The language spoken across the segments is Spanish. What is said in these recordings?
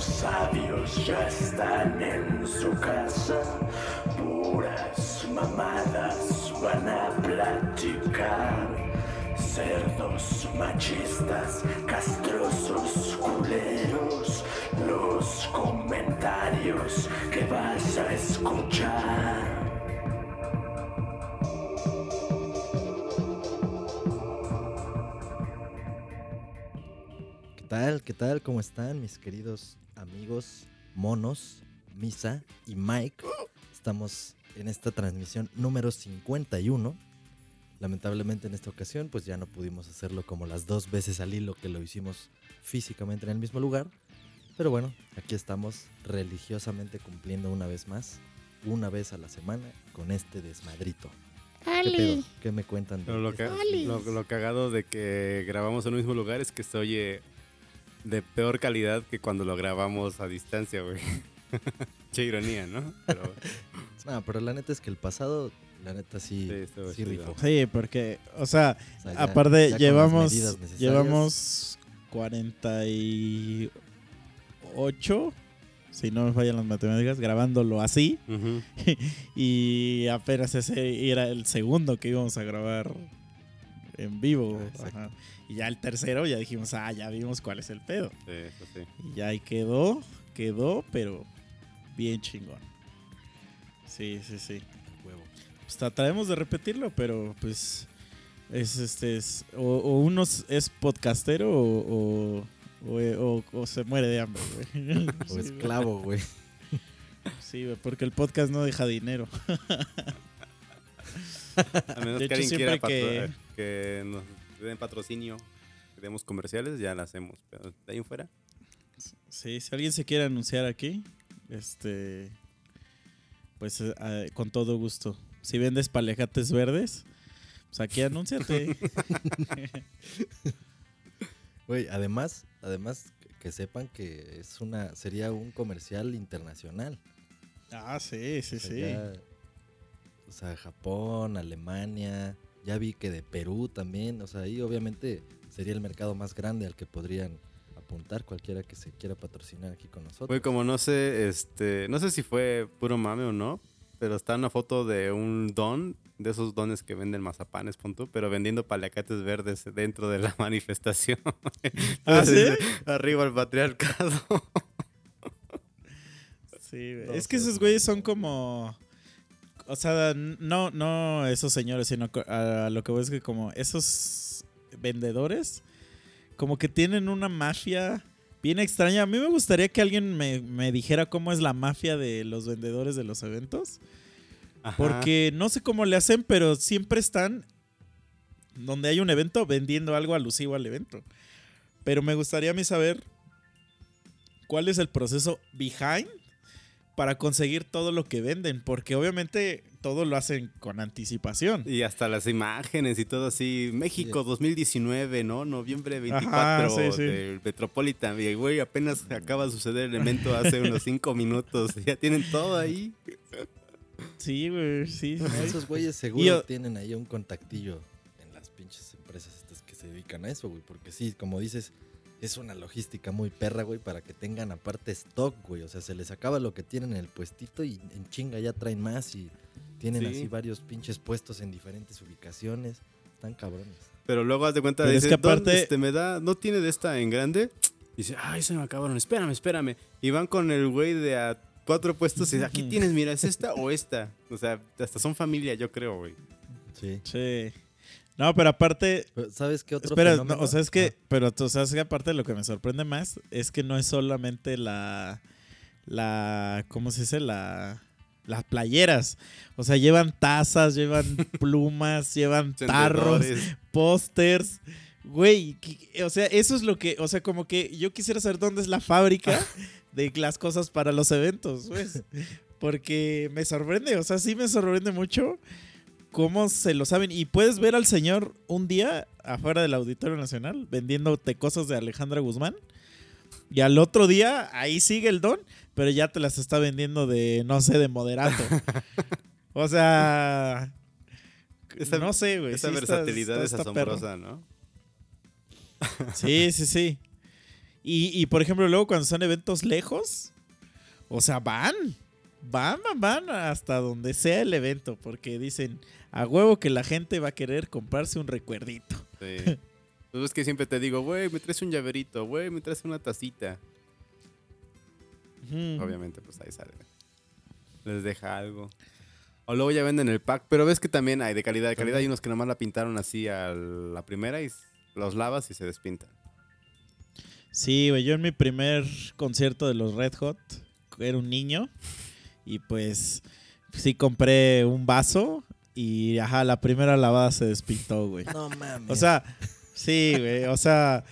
Los sabios ya están en su casa, puras mamadas van a platicar. Cerdos machistas, castrosos culeros, los comentarios que vas a escuchar. ¿Qué tal? ¿Qué tal? ¿Cómo están mis queridos amigos Monos, Misa y Mike? Estamos en esta transmisión número 51. Lamentablemente en esta ocasión pues ya no pudimos hacerlo como las dos veces al hilo que lo hicimos físicamente en el mismo lugar. Pero bueno, aquí estamos religiosamente cumpliendo una vez más, una vez a la semana, con este desmadrito. ¿Qué pedo? ¿Qué me cuentan? de este ca- lo, lo cagado de que grabamos en el mismo lugar es que se oye de peor calidad que cuando lo grabamos a distancia, güey. che ironía, ¿no? Pero No, pero la neta es que el pasado, la neta sí, Sí, sí rifó. Sí, porque, o sea, O sea, ya- aparte ya llevamos llevamos 48, si no me fallan las matemáticas, grabándolo así y apenas ese era el segundo que íbamos a grabar en vivo. Exacto. Ajá. Y ya el tercero ya dijimos, ah, ya vimos cuál es el pedo. Sí, eso sí. Y ya ahí quedó, quedó, pero bien chingón. Sí, sí, sí. Huevo. Pues trataremos de repetirlo, pero pues es este es o, o uno es- podcastero o, o, o- o- o se muere de hambre, güey. O esclavo, güey. Sí, güey, porque el podcast no deja dinero. A menos De que hecho, alguien siempre quiera que- que nos den patrocinio, que demos comerciales, ya lo hacemos. Pero de ahí en fuera, Sí, si alguien se quiere anunciar aquí, este pues eh, ah, con todo gusto. Si vendes palejates verdes, pues aquí anúnciate. Güey, además, además que- que sepan que es una sería un comercial internacional. ah, sí, sí, O sea, sí. ya- o sea, Japón, Alemania, ya vi que de Perú también, o sea, ahí obviamente sería el mercado más grande al que podrían apuntar cualquiera que se quiera patrocinar aquí con nosotros. Güey, como no sé, este, no sé si fue puro mame o no, pero está una foto de un don, de esos dones que venden mazapanes, punto, pero vendiendo paliacates verdes dentro de la manifestación. ¿Ah, sí? Arriba el patriarcado. Sí, güey. Es que esos güeyes son como. O sea, no, no esos señores, sino a lo que voy es que como esos vendedores, como que tienen una mafia bien extraña. A mí me gustaría que alguien me, me dijera cómo es la mafia de los vendedores de los eventos. Ajá. Porque no sé cómo le hacen, pero siempre están donde hay un evento vendiendo algo alusivo al evento. Pero me gustaría a mí saber cuál es el proceso behind para conseguir todo lo que venden, porque obviamente todo lo hacen con anticipación. Y hasta las imágenes y todo así. México 2019, ¿no? Noviembre 24 Ajá, sí, sí. del Metropolitan. Y güey, apenas acaba de suceder el evento hace unos 5 minutos. Ya tienen todo ahí. Sí, güey, sí. Esos güeyes seguro yo- tienen ahí un contactillo en las pinches empresas estas que se dedican a eso, güey. Porque sí, como dices, es una logística muy perra, güey, para que tengan aparte stock, güey. O sea, se les acaba lo que tienen en el puestito y en chinga ya traen más y tienen Sí. así varios pinches puestos en diferentes ubicaciones. Están cabrones. Pero luego haz de cuenta, Pero es que aparte- "¿Dónde, este, me da, no tiene de esta en grande. Y dice, ay, se me acabaron, espérame, espérame. Y van con el güey de a cuatro puestos y dice, aquí tienes, mira, ¿es esta o esta? O sea, hasta son familia, yo creo, güey. Sí. Sí. No, pero aparte, ¿Sabes qué otro Espera, no, fenómeno? o sea, es que, Ah, pero tú sabes que aparte lo que me sorprende más es que no es solamente la, la, ¿cómo se dice? La, las playeras. O sea, llevan tazas, llevan plumas, llevan tarros, pósters. Güey, o sea, eso es lo que, o sea, como que yo quisiera saber dónde es la fábrica de las cosas para los eventos, pues. Porque me sorprende, o sea, sí me sorprende mucho cómo se lo saben. Y puedes ver al señor un día afuera del Auditorio Nacional vendiéndote cosas de Alejandra Guzmán. Y al otro día ahí sigue el don, pero ya te las está vendiendo de, no sé, de moderato. o sea, Esa- no sé, güey. Esa sí está- versatilidad está- es está perro. asombrosa, ¿no? Sí, sí, sí. Y, y, por ejemplo, luego cuando son eventos lejos, o sea, van. Van, van, van hasta donde sea el evento. Porque dicen, a huevo que la gente va a querer comprarse un recuerdito. Sí. Pues es que siempre te digo, güey, me traes un llaverito, güey, me traes una tacita. Obviamente, pues ahí sale. Les deja algo. O luego ya venden el pack, pero ves que también hay de calidad. De calidad hay unos que nomás la pintaron así a la primera y los lavas y se despintan. Sí, güey, yo en mi primer concierto de los Red Hot era un niño y pues sí compré un vaso y ajá, la primera lavada se despintó, güey. No mames. O sea, sí, güey, o sea,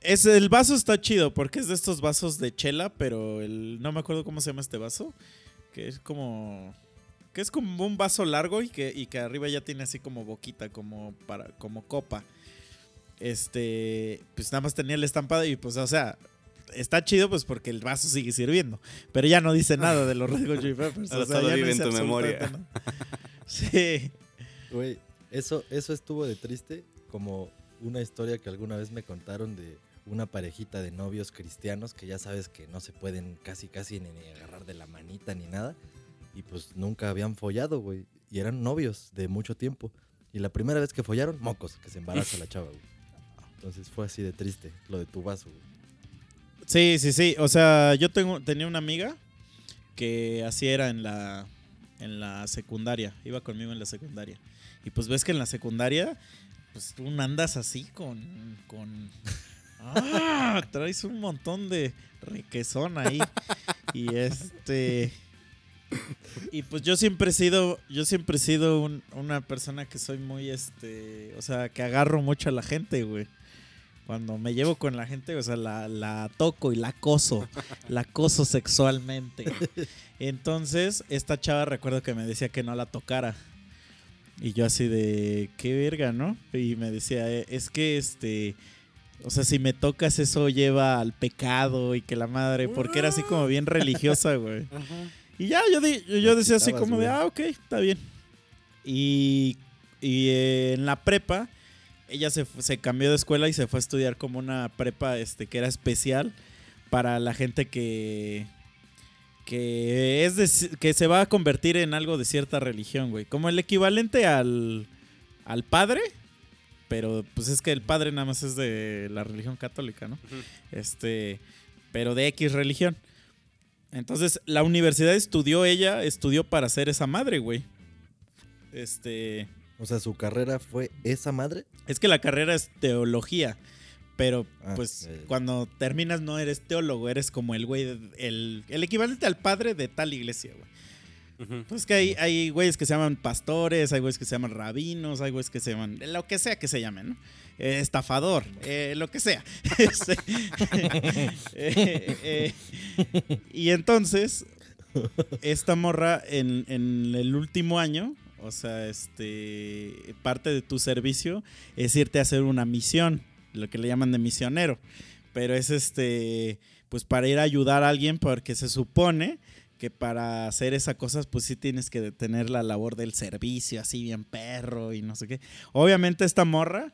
es, el vaso está chido porque es de estos vasos de chela, pero el, no me acuerdo cómo se llama este vaso, que es como... Que es como un vaso largo y que, y que arriba ya tiene así como boquita, como para, como copa. Este, pues nada más tenía el estampado y pues, o sea, está chido pues porque el vaso sigue sirviendo. Pero ya no dice nada de los Red Hot Chili Peppers. Ahora o sea, solo ya no en tu memoria. nada. Sí. Güey, eso, eso estuvo de triste como una historia que alguna vez me contaron de una parejita de novios cristianos que ya sabes que no se pueden casi casi ni, ni agarrar de la manita ni nada. Y pues nunca habían follado, güey. Y eran novios de mucho tiempo. Y la primera vez que follaron, mocos, que se embaraza la chava, güey. Entonces fue así de triste lo de tu vaso, güey. Sí, sí, sí. O sea, yo tengo, tenía una amiga que así era en la, en la secundaria. Iba conmigo en la secundaria. Y pues ves que en la secundaria, pues tú andas así con. con ¡Ah! Traes un montón de requesón ahí. Y este. Y pues yo siempre he sido. Yo siempre he sido un- una persona que soy muy este. O sea, que agarro mucho a la gente, güey. Cuando me llevo con la gente, o sea, la, la toco y la acoso. la acoso sexualmente. Entonces, esta chava recuerdo que me decía que no la tocara. Y yo así de, qué verga, ¿no? Y me decía, "Eh, es que este, o sea, si me tocas eso lleva al pecado y que la madre, porque era así como bien religiosa, güey. Y ya, yo, di- yo, yo decía así como de, ah, ok, está bien. Y, y eh, en la prepa, ella se, se cambió de escuela y se fue a estudiar como una prepa este, que era especial para la gente que, que, es de que se va a convertir en algo de cierta religión, güey. Como el equivalente al, al padre, pero pues es que el padre nada más es de la religión católica, ¿no? Este, pero de X religión. Entonces, la universidad estudió ella, estudió para ser esa madre, güey. Este, O sea, su carrera fue esa madre. es que la carrera es teología, pero Ah, pues eh. cuando terminas no eres teólogo, eres como el güey, el, el equivalente al padre de tal iglesia, güey. Pues que hay, hay güeyes que se llaman pastores, hay güeyes que se llaman rabinos, hay güeyes que se llaman, lo que sea que se llamen, ¿no? Eh, estafador, eh, lo que sea. Este, eh, eh, y entonces, esta morra en, en el último año, o sea, este, parte de tu servicio es irte a hacer una misión, lo que le llaman de misionero. Pero es este, pues para ir a ayudar a alguien, porque se supone que para hacer esas cosas, pues sí tienes que tener la labor del servicio, así bien perro y no sé qué. Obviamente esta morra,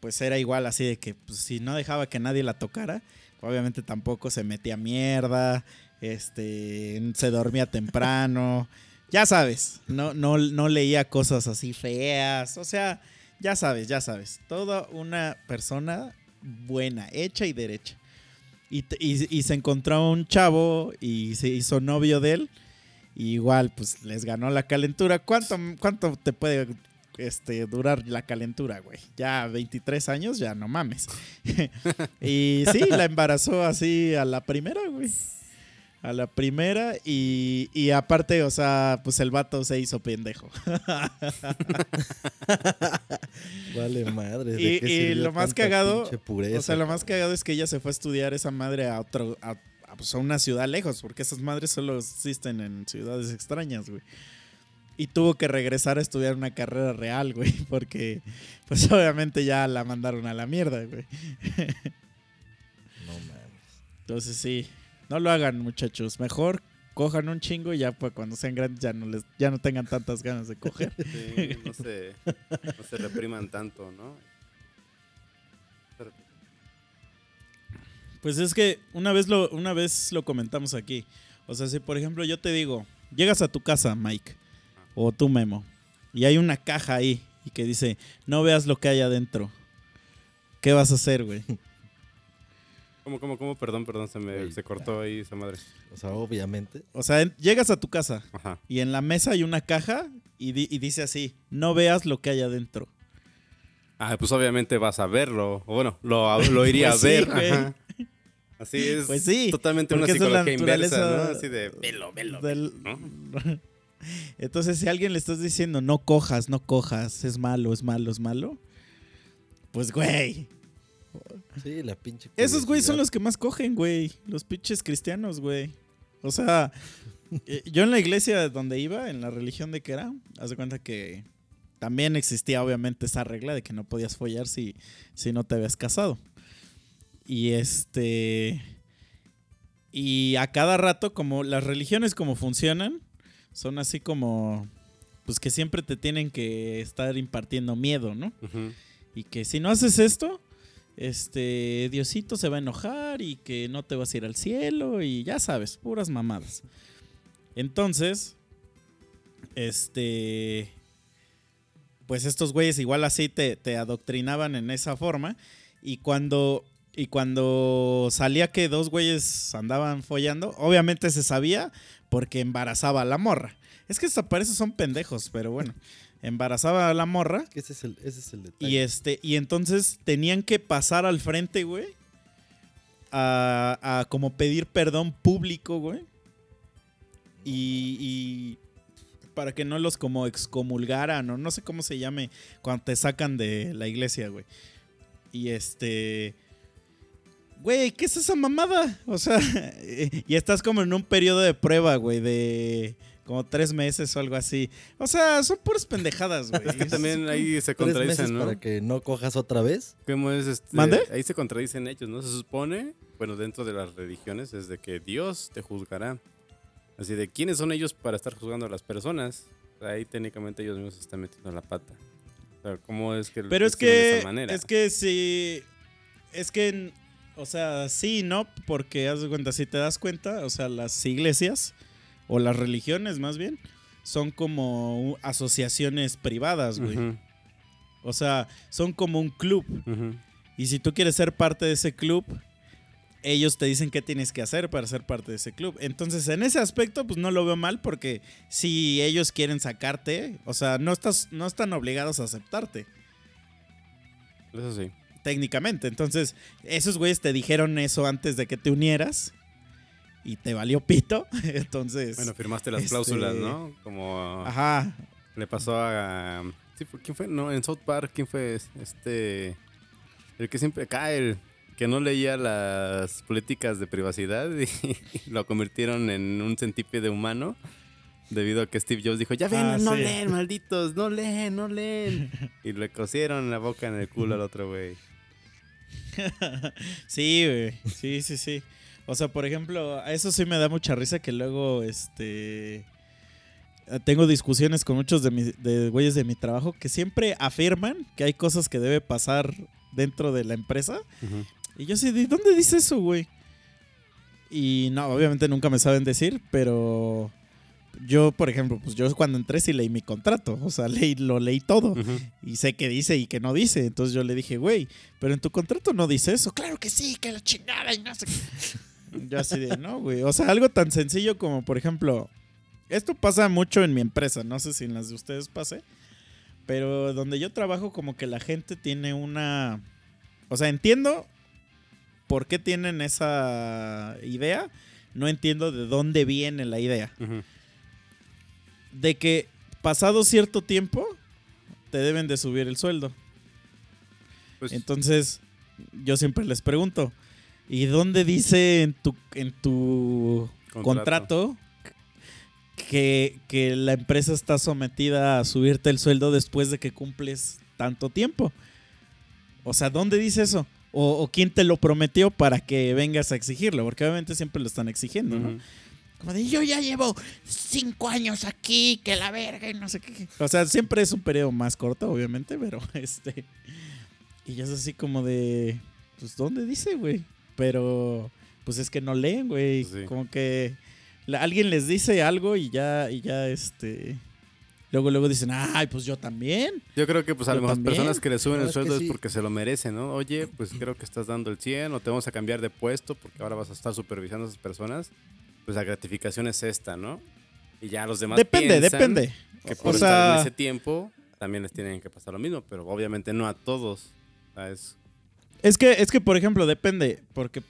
pues era igual así de que pues, si no dejaba que nadie la tocara, obviamente tampoco se metía mierda, este, se dormía temprano, ya sabes, no, no, no leía cosas así feas, o sea, ya sabes, ya sabes, toda una persona buena, hecha y derecha. Y, y- se encontró un chavo y se hizo novio de él. Igual, pues les ganó la calentura. ¿Cuánto, cuánto te puede este, durar la calentura, güey? Ya 23 años, ya no mames. y sí, la embarazó así a la primera, güey. A la primera y, y aparte, o sea, pues el vato se hizo pendejo. Vale, madre. ¿de Y- qué y lo más cagado, pureza, O sea, lo más cagado es que ella se fue a estudiar esa madre a otro, a, a, pues, a una ciudad lejos, porque esas madres solo existen en ciudades extrañas, güey. Y tuvo que regresar a estudiar una carrera real, güey, porque pues obviamente ya la mandaron a la mierda, güey. No mames. Entonces sí, no lo hagan, muchachos. Mejor cojan un chingo y ya para cuando sean grandes ya no les, ya no tengan tantas ganas de coger. Sí, no se, no se repriman tanto, ¿no? Pues es que una vez lo, una vez lo comentamos aquí. O sea, si por ejemplo yo te digo, llegas a tu casa, Mike, o tú, Memo, y hay una caja ahí y que dice, no veas lo que hay adentro. ¿Qué vas a hacer, güey? ¿Cómo, cómo, cómo? Perdón, perdón, se me se cortó ahí esa madre. O sea, obviamente. O sea, en- llegas a tu casa Ajá. y en la mesa hay una caja y, di- y dice así, no veas lo que hay adentro. Ah, pues obviamente vas a verlo. O bueno, lo, lo iría Pues a sí, ver. güey. ajá. Así es. Pues sí, Totalmente una porque esa es la psicología inversa, naturaleza ¿no? Así de velo, velo. del- ¿no? Entonces, si a alguien le estás diciendo, no cojas, no cojas, es malo, es malo, es malo, pues, güey, Sí, la pinche. Esos güeyes son los que más cogen, güey. Los pinches cristianos, güey. O sea, eh, yo en la iglesia donde iba, en la religión de que era, haz de cuenta que también existía obviamente esa regla de que no podías follar si, si no te habías casado. Y este... Y a cada rato, como las religiones como funcionan, son así como... Pues que siempre te tienen que estar impartiendo miedo, ¿no? Y que si no haces esto, este Diosito se va a enojar y que no te vas a ir al cielo y ya sabes, puras mamadas. Entonces, este pues estos güeyes igual así te, adoctrinaban en esa forma y cuando y cuando salía que dos güeyes andaban follando, obviamente se sabía porque embarazaba a la morra. Es que hasta para son pendejos, pero bueno, embarazaba a la morra Que ese es el, ese es el detalle. y este, y entonces tenían que pasar al frente, güey. A, a como pedir perdón público, güey. Y, y para que no los como excomulgaran o no sé cómo se llame cuando te sacan de la iglesia, güey. Y este... Güey, ¿qué es esa mamada? O sea, y estás como en un periodo de prueba, güey, de como tres meses o algo así. O sea, son puras pendejadas, güey. Es que también ahí se Tres meses contradicen, ¿no? para que no cojas otra vez. ¿Cómo es este? ¿Mande? Ahí se contradicen ellos, ¿no? Se supone, bueno, dentro de las religiones es de que Dios te juzgará. Así de, ¿quiénes son ellos para estar juzgando a las personas? Ahí técnicamente ellos mismos se están metiendo la pata. O sea, ¿cómo es que Pero es hicieron de que, esa manera? es que sí, es que, o sea, sí, ¿no? Porque haz de cuenta, si te das cuenta, o sea, las iglesias, o las religiones más bien, son como asociaciones privadas, güey. O sea, son como un club. Y si tú quieres ser parte de ese club, ellos te dicen qué tienes que hacer para ser parte de ese club. Entonces, en ese aspecto, pues no lo veo mal porque si ellos quieren sacarte, o sea, no, estás, no están obligados a aceptarte. Eso sí. técnicamente. Entonces, esos güeyes te dijeron eso antes de que te unieras y te valió pito. Entonces, Bueno, firmaste las este- cláusulas, ¿no? Como ajá. le pasó a... sí, ¿Quién fue? No, en South Park, ¿quién fue? Este... El que siempre cae, el que no leía las políticas de privacidad y, lo convirtieron en un centípede humano debido a que Steve Jobs dijo, ya ven, Ah, no sí. leen, malditos, no leen, no leen. Y le cosieron la boca en el culo al otro güey. Sí, güey. Sí, sí, sí. O sea, por ejemplo, a eso sí me da mucha risa que luego, este... Tengo discusiones con muchos de, mis, de güeyes de mi trabajo que siempre afirman que hay cosas que debe pasar dentro de la empresa. Y yo sí, ¿de dónde dice eso, güey? Y no, obviamente nunca me saben decir, pero yo, por ejemplo, pues yo cuando entré sí leí mi contrato, o sea, leí, lo leí todo y sé qué dice y qué no dice. Entonces yo le dije, güey, pero en tu contrato no dice eso. Claro que sí, que la chingada y no sé qué. Yo así de, no, güey. O sea, algo tan sencillo como, por ejemplo, esto pasa mucho en mi empresa, no sé si en las de ustedes pase, pero donde yo trabajo como que la gente tiene una... O sea, entiendo por qué tienen esa idea, no entiendo de dónde viene la idea de que pasado cierto tiempo te deben de subir el sueldo. Pues, Entonces, yo siempre les pregunto, ¿y dónde dice en tu, en tu contrato, que, que la empresa está sometida a subirte el sueldo después de que cumples tanto tiempo? O sea, ¿dónde dice eso? O, o quién te lo prometió para que vengas a exigirlo? Porque obviamente siempre lo están exigiendo, ¿no? Como de yo ya llevo cinco años aquí, que la verga y no sé qué. O sea, siempre es un periodo más corto, obviamente, pero este. Y ya es así como de. Pues, ¿dónde dice, güey? Pero pues es que no leen, güey. Sí. Como que alguien les dice algo y ya, y ya, este... Luego, luego dicen, ay, pues yo también. Yo creo que pues a lo mejor también. personas que le suben el es que sueldo sí. es porque se lo merecen, ¿no? Oye, pues creo que estás dando el 100 o te vamos a cambiar de puesto porque ahora vas a estar supervisando a esas personas. Pues la gratificación es esta, ¿no? Y ya los demás Depende, depende. Que O por estar sea- en ese tiempo también les tienen que pasar lo mismo, pero obviamente no a todos. O sea, es- Es que, es que, por ejemplo, depende, porque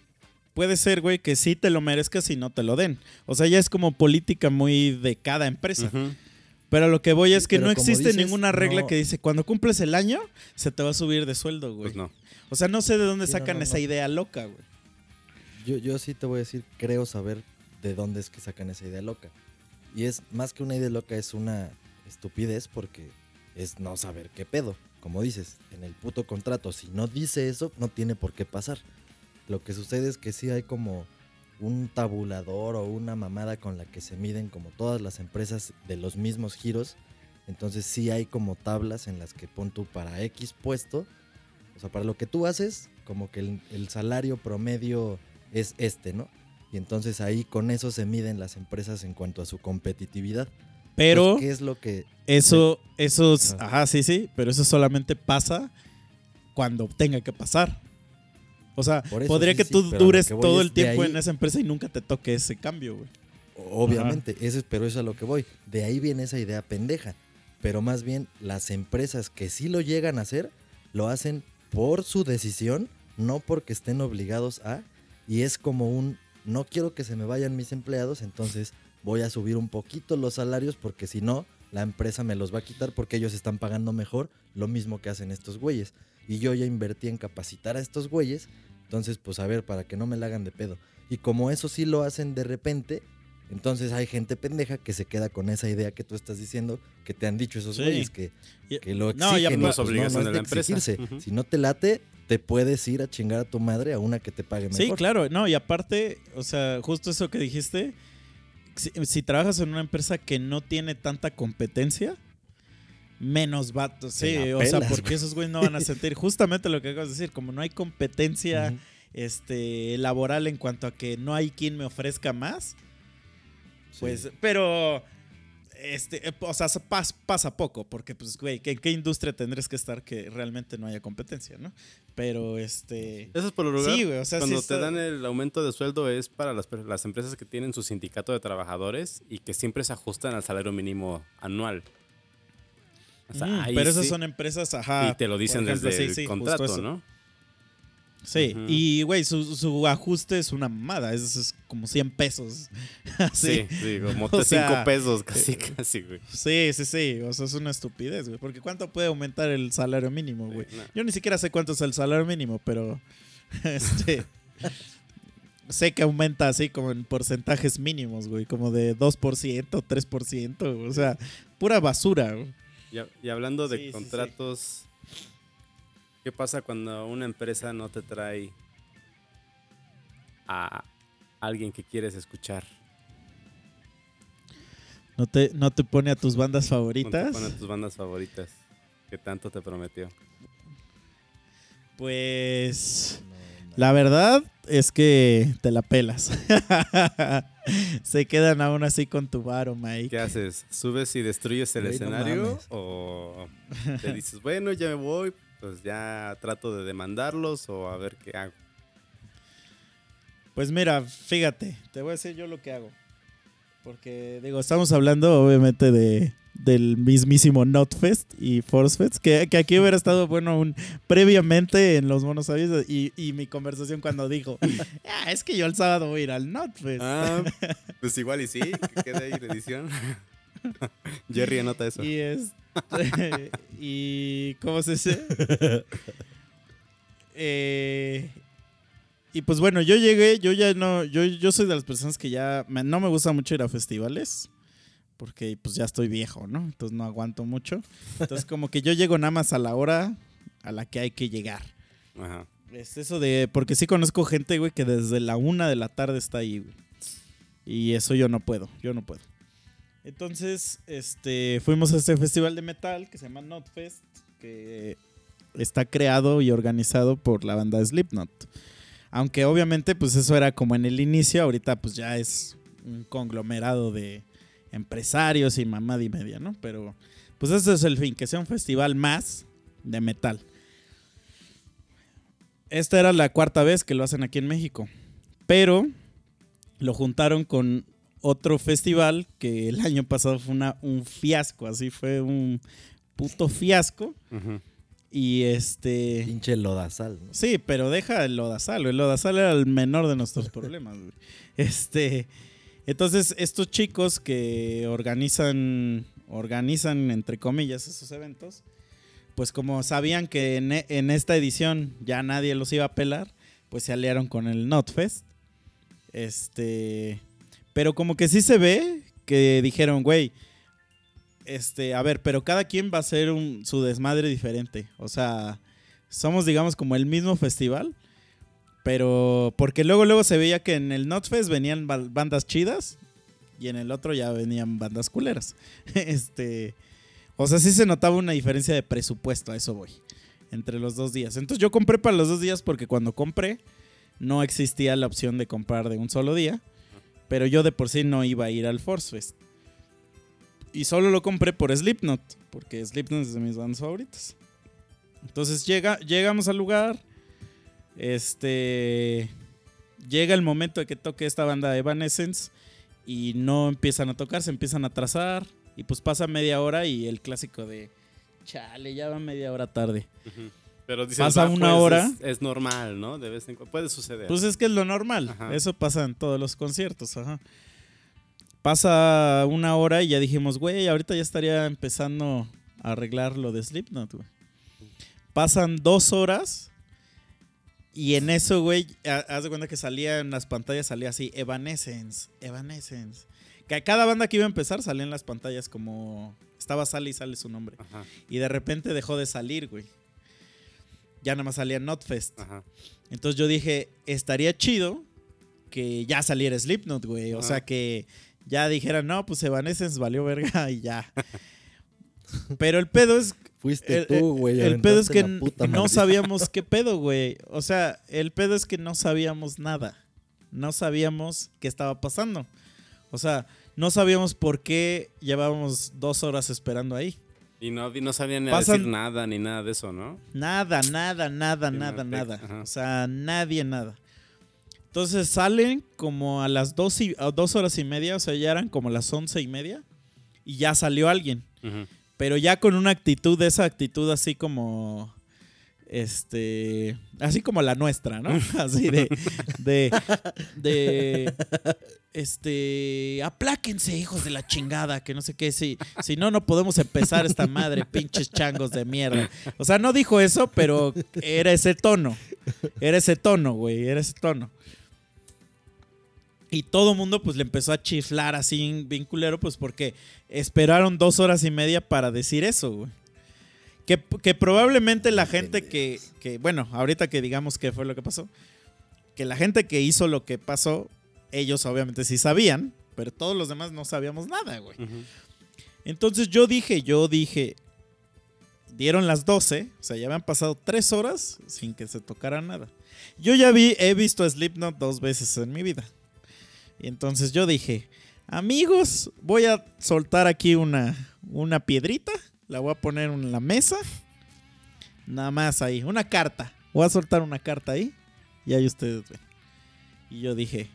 puede ser, güey, que sí te lo merezcas y no te lo den. O sea, ya es como política muy de cada empresa. Pero lo que voy es que pero no existe dices, ninguna regla no- que dice, cuando cumples el año, se te va a subir de sueldo, güey. Pues no. O sea, no sé de dónde Sí, no, sacan no, esa no. idea loca, güey. Yo, yo sí te voy a decir, creo saber de dónde es que sacan esa idea loca. Y es más que una idea loca, es una estupidez porque es no saber qué pedo. Como dices, en el puto contrato, si no dice eso, no tiene por qué pasar. Lo que sucede es que sí hay como un tabulador o una mamada con la que se miden como todas las empresas de los mismos giros. Entonces sí hay como tablas en las que pon tú para X puesto. O sea, para lo que tú haces, como que el, el salario promedio es este, ¿no? Y entonces ahí con eso se miden las empresas en cuanto a su competitividad. Pero Pues, ¿Qué es lo que eso, eso, es- Ah. ajá, sí, sí, pero eso solamente pasa cuando tenga que pasar. O sea, eso, podría sí, que tú pero dures que todo el tiempo ahí- en esa empresa y nunca te toque ese cambio, güey. Obviamente, ese es, pero eso es a lo que voy. De ahí viene esa idea pendeja. Pero más bien, las empresas que sí lo llegan a hacer, lo hacen por su decisión, no porque estén obligados a. Y es como un, no quiero que se me vayan mis empleados, entonces voy a subir un poquito los salarios porque si no, la empresa me los va a quitar porque ellos están pagando mejor lo mismo que hacen estos güeyes. Y yo ya invertí en capacitar a estos güeyes, entonces pues a ver, para que no me la hagan de pedo. Y como eso sí lo hacen de repente, entonces hay gente pendeja que se queda con esa idea que tú estás diciendo, que te han dicho esos Sí. güeyes, que, que lo No, y exigen. apa- y, es obligación de la empresa. Si no te late, te puedes ir a chingar a tu madre a una que te pague mejor. Sí, claro, no, y aparte, o sea, justo eso que dijiste, si, si trabajas en una empresa que no tiene tanta competencia, menos vatos, sí, o sea, porque esos güeyes no van a sentir justamente lo que acabas de decir, como no hay competencia este laboral en cuanto a que no hay quien me ofrezca más, Sí. pues, pero este, eh, o sea, pas- pasa poco, porque pues, güey, ¿en qué industria tendrías que estar que realmente no haya competencia, no? Pero este Eso es por lo lugar. Sí, güey, o sea, sí cuando está- te dan el aumento de sueldo es para las, las empresas que tienen su sindicato de trabajadores y que siempre se ajustan al salario mínimo anual. O sea, Mm, ahí pero esas sí, son empresas, ajá. y te lo dicen ejemplo, desde sí, el contrato. ¿no? Sí, y güey, su, su ajuste es una mamada, es, es como 100 pesos. Sí, sí. sí, como O 5 sea, pesos, casi, casi, güey. sí, sí, sí, o sea, es una estupidez, güey, porque ¿cuánto puede aumentar el salario mínimo, güey? Sí, no. Yo ni siquiera sé cuánto es el salario mínimo, pero este sé que aumenta así como en porcentajes mínimos, güey, como de 2%, 3%, o sea, pura basura. güey. Y, hablando de Sí, sí. ¿Qué pasa cuando una empresa no te trae a alguien que quieres escuchar? ¿No te, no te pone a tus bandas ¿Cuándo favoritas? te ponen tus bandas favoritas que tanto te prometió? Pues... No, no. La verdad es que te la pelas. Se quedan aún así con tu varo, Mike. ¿Qué haces? ¿Subes y destruyes el no escenario? ¿O te dices, bueno, ya me voy, pues ya trato de demandarlos o a ver qué hago? Pues mira, fíjate, te voy a decir yo lo que hago. Porque, digo, estamos hablando obviamente de del mismísimo Notfest y Forcefest, que, que aquí hubiera estado, bueno, un, previamente en los monos sabios y, y mi conversación cuando dijo, "Ah, es que yo el sábado voy a ir al Notfest. Ah, pues igual y sí, que quede ahí la edición. Jerry anota eso. Y es. y. ¿Cómo se dice? Eh, y pues bueno, yo llegué, yo ya no. Yo, yo soy de las personas que ya. me- no me gusta mucho ir a festivales. Porque pues ya estoy viejo, ¿no? Entonces no aguanto mucho. Entonces, como que yo llego nada más a la hora a la que hay que llegar. Ajá. Es eso de. Porque sí conozco gente, güey, que desde la una de la tarde está ahí, güey. Y eso yo no puedo. Yo no puedo. Entonces, este. Fuimos a este festival de metal que se llama Notfest. Que está creado y organizado por la banda Slipknot. Aunque obviamente pues eso era como en el inicio, ahorita pues ya es un conglomerado de empresarios y mamada y media, ¿no? Pero pues ese es el fin, que sea un festival más de metal. Esta era la cuarta vez que lo hacen aquí en México. Pero lo juntaron con otro festival que el año pasado fue una, un fiasco, así fue un puto fiasco. Y este... Pinche lodazal. ¿no? Sí, pero deja el lodazal. El lodazal era el menor de nuestros problemas, güey. Este, entonces estos chicos que organizan, organizan entre comillas esos eventos, pues como sabían que en, e- en esta edición ya nadie los iba a pelar, pues se aliaron con el Notfest. Este, pero como que sí se ve que dijeron, güey, este, a ver, pero cada quien va a hacer un, su desmadre diferente. O sea, somos, digamos, como el mismo festival. Pero, porque luego, luego se veía que en el Notfest venían ba- bandas chidas y en el otro ya venían bandas culeras. este, o sea, sí se notaba una diferencia de presupuesto, a eso voy, entre los dos días. Entonces yo compré para los dos días porque cuando compré no existía la opción de comprar de un solo día. Pero yo de por sí no iba a ir al Force Fest. Y solo lo compré por Slipknot, porque Slipknot es de mis bandas favoritas. Entonces llega, llegamos al lugar. Este. Llega el momento de que toque esta banda Evanescence. Y no empiezan a tocar, se empiezan a trazar. Y pues pasa media hora y el clásico de. Chale, ya va media hora tarde. Ujú. Pero dices, Pasa "Va, una pues, hora". Es, es normal, ¿no? De vez en cuando. Puede suceder. Pues es que es lo normal. Ajá. Eso pasa en todos los conciertos. Ajá. Pasa una hora y ya dijimos, güey, ahorita ya estaría empezando a arreglar lo de Slipknot, güey. Pasan dos horas y en eso, güey, ha- haz de cuenta que salía en las pantallas, salía así, Evanescence, Evanescence. Que a cada banda que iba a empezar salía en las pantallas como... Estaba sale y sale su nombre. Ajá, Y de repente dejó de salir, güey. Ya nada más salía Notfest. ajá. Entonces yo dije, estaría chido que ya saliera Slipknot, güey. O Ajá. sea, que ya dijeran, no, pues Evanescence valió verga y ya. Pero el pedo es, Fuiste el, tú, güey. el pedo es que no sabíamos qué pedo, güey. O sea, el pedo es que no sabíamos nada. No sabíamos qué estaba pasando. O sea, no sabíamos por qué llevábamos dos horas esperando ahí. Y no, y no sabían ni Pasan- decir nada ni nada de eso, ¿no? Nada, nada, nada, Sí, nada, no, nada. ajá. O sea, nadie, nada. Entonces salen como a las dos, y, a dos horas y media, o sea, ya eran como las once y media, y ya salió alguien. Pero ya con una actitud, esa actitud así como. Este. Así como la nuestra, ¿no? Así de. De. De. Este. Apláquense, hijos de la chingada, que no sé qué. Si, si no, no podemos empezar esta madre, pinches changos de mierda. O sea, no dijo eso, pero era ese tono. Era ese tono, güey. Era ese tono. Y todo el mundo pues le empezó a chiflar así bien culero, pues porque esperaron dos horas y media para decir eso, güey. Que, que probablemente la gente que, que, bueno, ahorita que digamos qué fue lo que pasó, que la gente que hizo lo que pasó, ellos obviamente sí sabían, pero todos los demás no sabíamos nada, güey. Entonces yo dije, yo dije, dieron las 12, o sea, ya habían pasado tres horas sin que se tocara nada. Yo ya vi, he visto a Slipknot dos veces en mi vida. Y entonces yo dije, amigos, voy a soltar aquí una, una piedrita, la voy a poner en la mesa, nada más ahí, una carta. Voy a soltar una carta ahí y ahí ustedes ven. Y yo dije,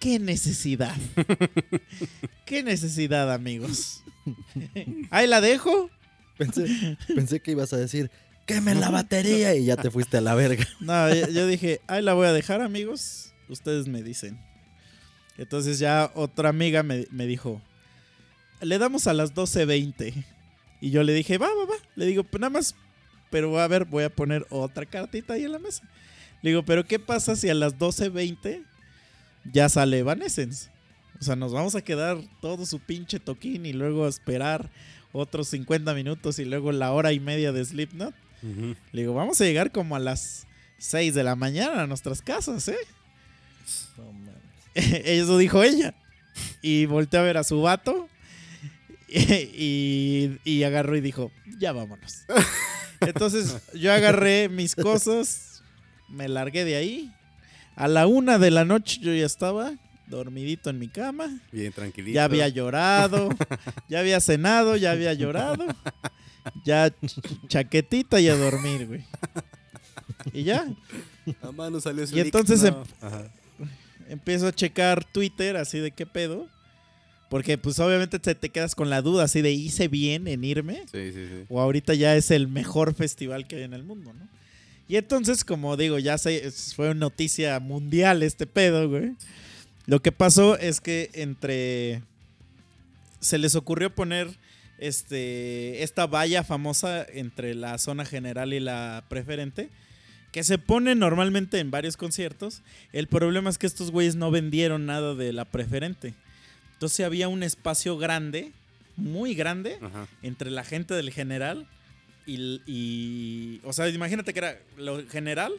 ¿qué necesidad? ¿Qué necesidad, amigos? Ahí la dejo. Pensé, pensé que ibas a decir, quemen la batería y ya te fuiste a la verga. No, yo, yo dije, ahí la voy a dejar, amigos. Ustedes me dicen. Entonces ya otra amiga me, me dijo, le damos a las 12.20. Y yo le dije, va, va, va. Le digo, pues nada más, pero a ver, voy a poner otra cartita ahí en la mesa. Le digo, pero ¿qué pasa si a las 12.20 ya sale Evanescence? O sea, nos vamos a quedar todo su pinche toquín y luego a esperar otros 50 minutos y luego la hora y media de Slipknot. Ujú. Le digo, vamos a llegar como a las 6 de la mañana a nuestras casas, ¿eh? Eso dijo ella. Y volteó a ver a su vato. Y, y agarró y dijo, ya vámonos. Entonces yo agarré mis cosas, me largué de ahí. A la una de la noche yo ya estaba dormidito en mi cama. Bien tranquilito. Ya había llorado, ya había cenado, ya había llorado. Ya ch- chaquetita y a dormir, güey. Y ya, A mano salió Y entonces em- Ajá. empiezo a checar Twitter así de qué pedo. Porque pues obviamente te, te quedas con la duda así de hice bien en irme. Sí, sí, sí. O ahorita ya es el mejor festival que hay en el mundo, ¿no? Y entonces, como digo, ya se, fue noticia mundial este pedo, güey. Lo que pasó es que entre... Se les ocurrió poner este, esta valla famosa entre la zona general y la preferente. Que se pone normalmente en varios conciertos. El problema es que estos güeyes no vendieron nada de la preferente. Entonces había un espacio grande, muy grande, Ajá. entre la gente del general y, y- o sea, imagínate que era lo general,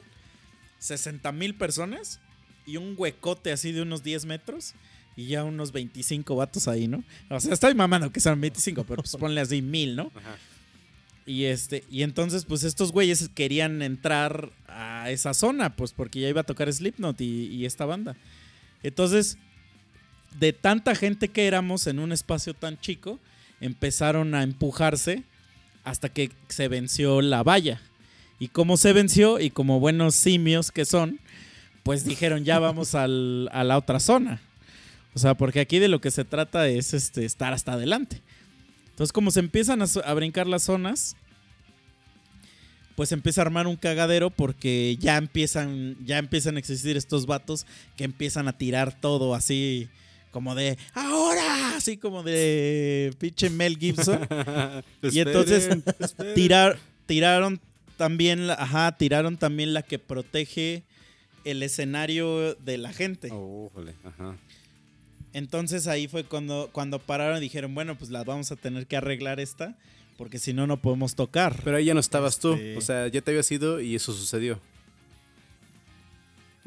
60 mil personas y un huecote así de unos 10 metros y ya unos 25 vatos ahí, ¿no? O sea, estoy mamando que sean 25, pero pues ponle así mil, ¿no? Ajá. Y este, y entonces, pues estos güeyes querían entrar a esa zona, pues porque ya iba a tocar Slipknot y, y esta banda. Entonces, de tanta gente que éramos en un espacio tan chico, empezaron a empujarse hasta que se venció la valla. Y como se venció, y como buenos simios que son, pues dijeron ya vamos al- a la otra zona. O sea, porque aquí de lo que se trata es este, estar hasta adelante. Entonces, como se empiezan a, a brincar las zonas, pues empieza a armar un cagadero porque ya empiezan, ya empiezan a existir estos vatos que empiezan a tirar todo así como de ahora, así como de pinche Mel Gibson. Y entonces. Tirar, tiraron también, la, ajá, tiraron también la que protege el escenario de la gente. Oh, jole, ajá. Entonces ahí fue cuando, cuando pararon y dijeron, bueno, pues la vamos a tener que arreglar esta, porque si no, no podemos tocar. Pero ahí ya no estabas tú. Este- O sea, ya te habías ido y eso sucedió.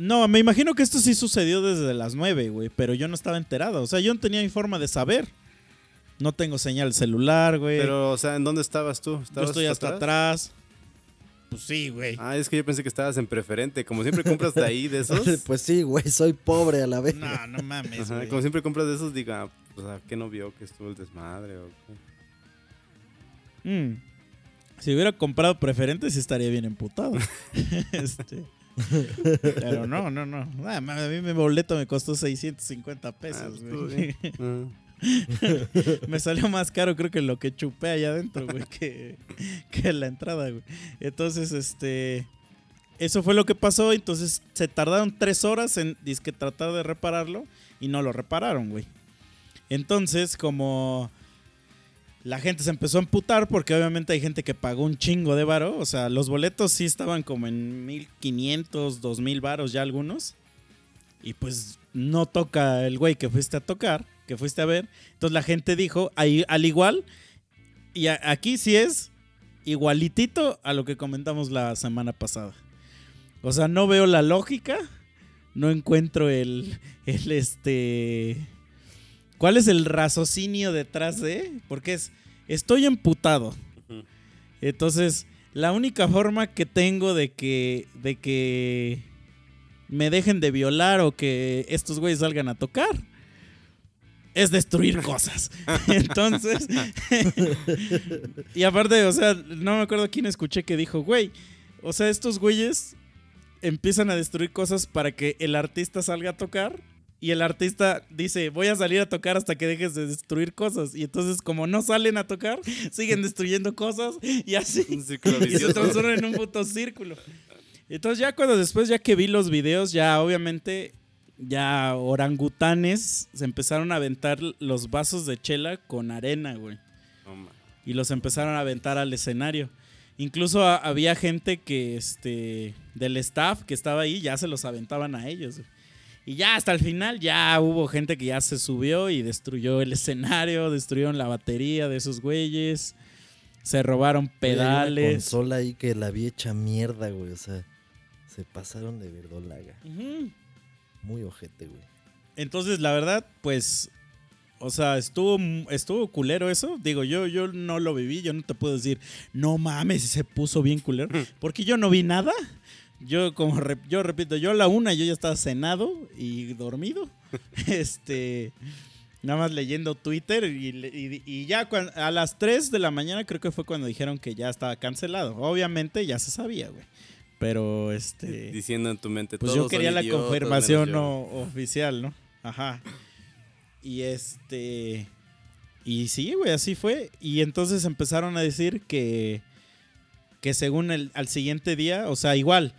No, me imagino que esto sí sucedió desde las 9, güey, pero yo no estaba enterado. O sea, yo no tenía mi forma de saber. No tengo señal celular, güey. Pero, o sea, ¿en dónde estabas tú? yo ¿Estabas estoy hasta atrás. Pues sí, güey. Ah, es que yo pensé que estabas en preferente. Como siempre compras de ahí, de esos. Pues sí, güey, soy pobre a la vez. No, no mames, Ajá, güey. como siempre compras de esos, diga, pues, ¿a qué no vio que estuvo el desmadre? O qué? Mm. Si hubiera comprado preferentes, sí estaría bien emputado. este. Pero no, no, no. Ah, a mí mi boleto me costó 650 Ah, pesos, güey. bien. Ah. me salió más caro, creo que lo que chupé allá adentro, güey, que, que la entrada, güey. Entonces, este. Eso fue lo que pasó. Entonces, se tardaron tres horas en disque tratar de repararlo y no lo repararon, güey. Entonces, como la gente se empezó a emputar porque obviamente hay gente que pagó un chingo de varo. O sea, los boletos sí estaban como en 1500, 2000 varos ya algunos. Y pues no toca el güey que fuiste a tocar, que fuiste a ver. Entonces la gente dijo, ahí, al igual, y aquí sí es igualitito a lo que comentamos la semana pasada. O sea, no veo la lógica, no encuentro el, el este... ¿Cuál es el raciocinio detrás de? Porque es, estoy emputado. Entonces, la única forma que tengo de que, de que me dejen de violar o que estos güeyes salgan a tocar es destruir cosas. Entonces, y aparte, o sea, no me acuerdo quién escuché que dijo, güey, o sea, estos güeyes empiezan a destruir cosas para que el artista salga a tocar. Y el artista dice, voy a salir a tocar hasta que dejes de destruir cosas. Y entonces, como no salen a tocar, siguen destruyendo cosas y así. Un Y se vicioso. transforma en un puto círculo. Entonces ya cuando después, ya que vi los videos, ya obviamente, ya orangutanes se empezaron a aventar los vasos de chela con arena, güey. Y los empezaron a aventar al escenario. Incluso a- había gente que, este, del staff que estaba ahí, ya se los aventaban a ellos. güey. Y ya hasta el final, ya hubo gente que ya se subió y destruyó el escenario, destruyeron la batería de esos güeyes, se robaron Güey, hay una pedales. consola ahí que la vi hecha mierda, güey. O sea, se pasaron de verdolaga. Muy ojete, güey. Entonces, la verdad, pues, o sea, estuvo, estuvo culero eso. Digo, yo, yo no lo viví, yo no te puedo decir, no mames, se puso bien culero. Porque yo no vi nada. Yo, como yo repito, yo a la una yo ya estaba cenado y dormido. este. Nada más leyendo Twitter y, le- y- y ya a las 3 de la mañana creo que fue cuando dijeron que ya estaba cancelado. Obviamente ya se sabía, güey. Pero este. Diciendo en tu mente Pues todos yo quería la idiotas, confirmación menos yo". no oficial, ¿no? Ajá. Y este. Y sí, güey, así fue. Y entonces empezaron a decir que. Que según el al siguiente día, o sea, igual.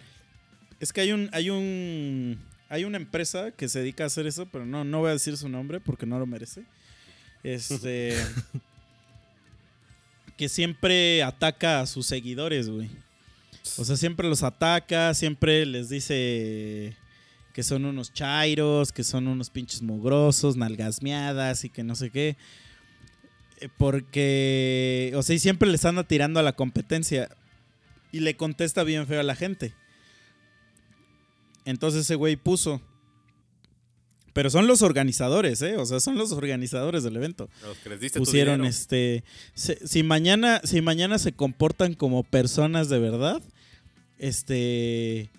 Es que hay un. Hay un. Hay una empresa que se dedica a hacer eso, pero no, no voy a decir su nombre porque no lo merece. Este. que siempre ataca a sus seguidores, güey. O sea, siempre los ataca, siempre les dice que son unos chairos, que son unos pinches mugrosos, nalgasmeadas y que no sé qué. Eh, Porque, o sea, y siempre les anda tirando a la competencia. Y le contesta bien feo a la gente. Entonces ese güey puso. Pero son los organizadores, ¿eh? O sea, son los organizadores del evento Los que les diste pusieron este si mañana si mañana se comportan como personas de verdad este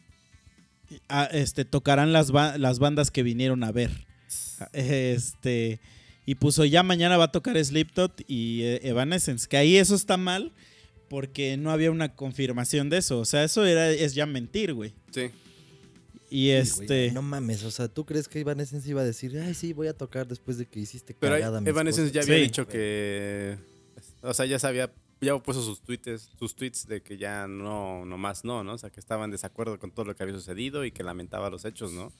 a- este tocarán las ba- las bandas que vinieron a ver este y puso ya mañana va a tocar Slipknot y eh, Evanescence que ahí eso está mal porque no había una confirmación de eso o sea eso era es ya mentir güey Sí. Y Sí, este güey, no mames, o sea, ¿tú crees que Evanescence iba a decir, ay, sí, voy a tocar después de que hiciste Pero cagada mi Evanescence ya esposa"? había Sí. dicho que. O sea, ya sabía. Ya puso sus tweets, sus tweets de que ya no, no más no, ¿no? O sea, que estaban en desacuerdo con todo lo que había sucedido y que lamentaba los hechos, ¿no?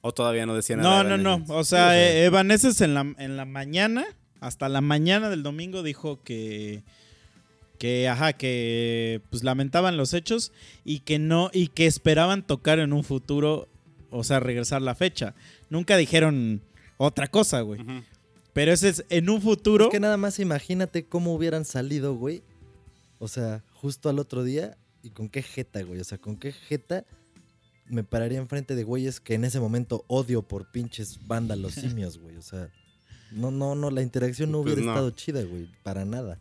O todavía no decía nada. No, de no, no. O sea, eh, Evanescence en la, en la mañana, hasta la mañana del domingo, dijo que. Que, ajá, que pues lamentaban los hechos y que no, y que esperaban tocar en un futuro, o sea, regresar la fecha. Nunca dijeron otra cosa, güey. Pero ese es en un futuro. Es que nada más imagínate cómo hubieran salido, güey. O sea, justo al otro día y con qué jeta, güey. O sea, con qué jeta me pararía enfrente de güeyes que en ese momento odio por pinches vándalos simios, güey. O sea, no, no, no, la interacción no Pues hubiera no. estado chida, güey. Para nada.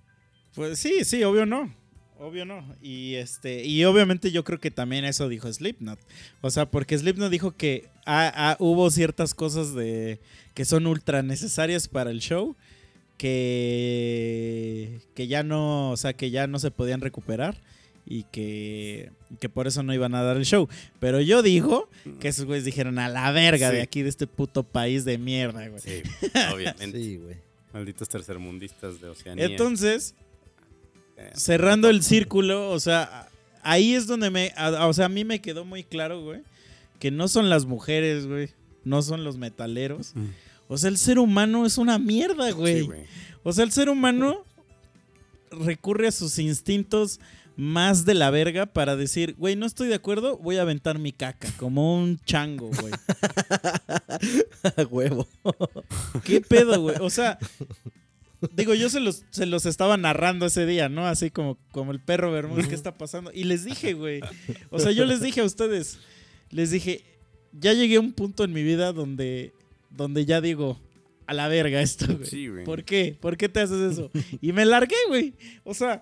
Pues sí, sí, obvio no. Obvio no. Y este, y obviamente yo creo que también eso dijo Slipknot. O sea, porque Slipknot dijo que ah, ah, hubo ciertas cosas de que son ultra necesarias para el show que que ya no, o sea, que ya no se podían recuperar y que, que por eso no iban a dar el show. Pero yo digo que esos güeyes dijeron a la verga Sí. de aquí de este puto país de mierda, güey. Sí, obviamente. Sí, güey. Malditos tercermundistas de Oceanía. Entonces, cerrando el círculo, o sea, ahí es donde me, a- o sea, a mí me quedó muy claro, güey, que no son las mujeres, güey, no son los metaleros. Mm. O sea, el ser humano es una mierda, güey. Sí, güey. o sea, el ser humano recurre a sus instintos más de la verga para decir, güey, no estoy de acuerdo, voy a aventar mi caca, como un chango, güey. A huevo. ¿Qué pedo, güey? O sea, digo, yo se los, se los estaba narrando ese día, ¿no? Así como, como el perro Bermúdez, ¿qué está pasando? Y les dije, güey. O sea, yo les dije a ustedes, les dije, ya llegué a un punto en mi vida donde, donde ya digo, a la verga esto, güey. Sí, güey. ¿Por qué? ¿Por qué te haces eso? Y me largué, güey. O sea,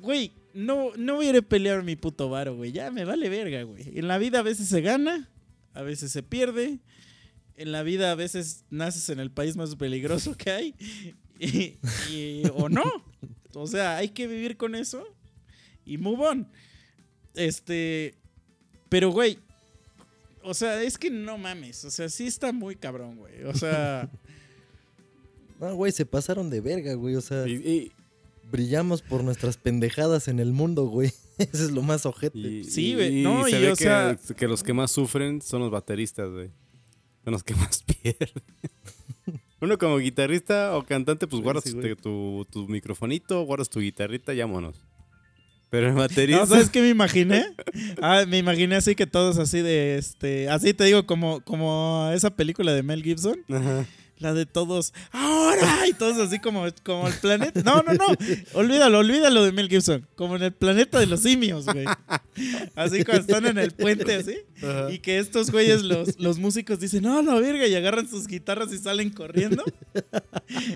güey, no, no voy a ir a pelear mi puto varo, güey. Ya me vale verga, güey. En la vida a veces se gana, a veces se pierde. En la vida a veces naces en el país más peligroso que hay. Y, y- o no. O sea, hay que vivir con eso y move on. Este. Pero, güey. O sea, es que no mames. O sea, sí está muy cabrón, güey. O sea. No, güey, se pasaron de verga, güey. O sea, Y, y- brillamos por nuestras pendejadas en el mundo, güey. Eso es lo más ojete. y- Sí, güey. y No, se y ve o que, sea- que los que más sufren son los bateristas, güey. Son los que más pierden. Uno como guitarrista o cantante, pues Sí, guardas sí, tu, tu, tu microfonito, guardas tu guitarrita y vámonos. Pero el baterista... No, ¿sabes qué me imaginé? Ah, me imaginé así que todos así de este. Así te digo, como, como esa película de Mel Gibson. Ajá. La de todos, ahora, y todos así como, como el planeta. No, no, no, olvídalo, olvídalo de Mel Gibson. Como en el planeta de los simios, güey. Así cuando están en el puente, así. Y que estos güeyes, los, los músicos, dicen, no, no, verga, y agarran sus guitarras y salen corriendo.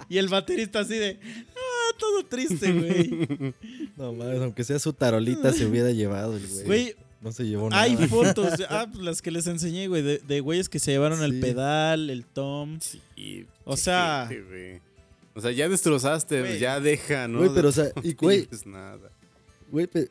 Y el baterista así de, ah, todo triste, güey. No mames, aunque sea su tarolita se hubiera llevado el güey. Güey, No se llevó nada. Hay fotos, de- ah, pues las que les enseñé, güey, de, de güeyes que se llevaron el Sí. pedal, el tom. Sí, O sea- gente, o sea, ya destrozaste, Güey. ya deja, ¿no? Güey, pero o sea, y güey, nada. güey, pe-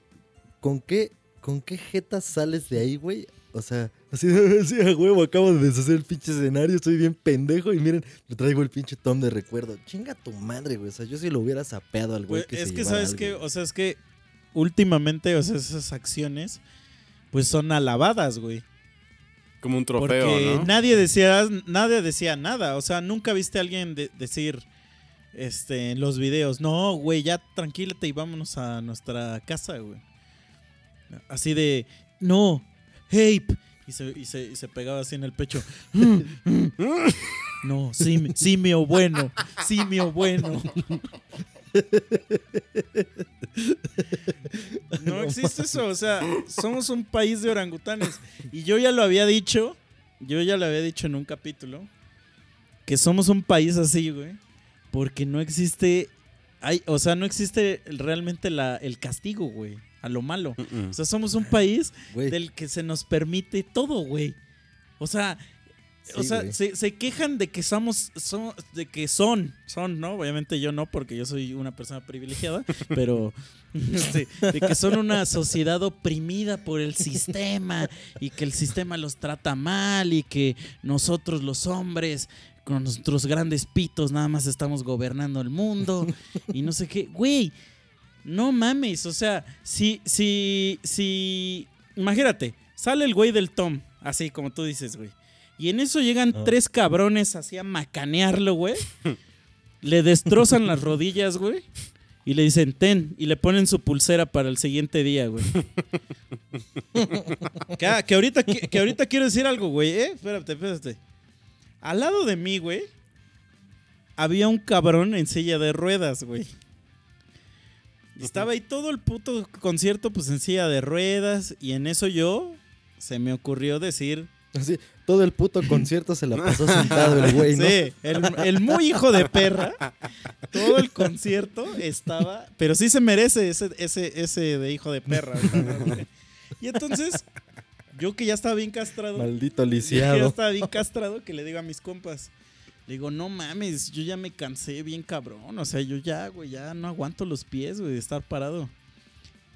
¿con qué, con qué jeta sales de ahí, güey? O sea, así, así a huevo, acabo de deshacer el pinche escenario, estoy bien pendejo y miren, le traigo el pinche tom de recuerdo. Chinga tu madre, güey. O sea, yo si lo hubiera sapeado al güey Güey, que es se que, ¿sabes qué? O sea, es que últimamente, o sea, esas acciones, pues son alabadas, güey. Como un trofeo, Porque ¿no? nadie decía, nadie decía nada. O sea, nunca viste a alguien de- decir este, en los videos, no, güey, ya tranquilate y vámonos a nuestra casa, güey. Así de, no, Ape. Y se, y se, y se pegaba así en el pecho. No, sim- simio bueno, simio bueno. No existe eso, o sea, somos un país de orangutanes. Y yo ya lo había dicho, yo ya lo había dicho en un capítulo, que somos un país así, güey, porque no existe, hay, o sea, no existe realmente la, el castigo, güey, a lo malo. O sea, somos un país Güey, del que se nos permite todo, güey. O sea, o sea, se, se quejan de que somos, son, de que son, son, ¿no? Obviamente yo no, porque yo soy una persona privilegiada, pero sí, de que son una sociedad oprimida por el sistema y que el sistema los trata mal y que nosotros los hombres con nuestros grandes pitos nada más estamos gobernando el mundo y no sé qué, güey. No mames, o sea, si, si, si, imagínate, sale el güey del Tom, así como tú dices, güey. Y en eso llegan Ah. tres cabrones así a macanearlo, güey. le destrozan las rodillas, güey. Y le dicen, ten, y le ponen su pulsera para el siguiente día, güey. que, ah, que ahorita, que, que ahorita quiero decir algo, güey, ¿eh? Espérate, espérate. Al lado de mí, güey, había un cabrón en silla de ruedas, güey. Estaba ahí todo el puto concierto, pues en silla de ruedas. Y en eso yo se me ocurrió decir. Así, todo el puto concierto se la pasó sentado el güey, ¿no? Sí, el, el muy hijo de perra. Todo el concierto estaba. Pero sí se merece ese, ese, ese de hijo de perra. ¿verdad? Y entonces, yo que ya estaba bien castrado. Maldito que ya lisiado. estaba bien castrado que le digo a mis compas. Le digo, no mames, yo ya me cansé bien cabrón. O sea, yo ya, güey, ya no aguanto los pies, güey, de estar parado.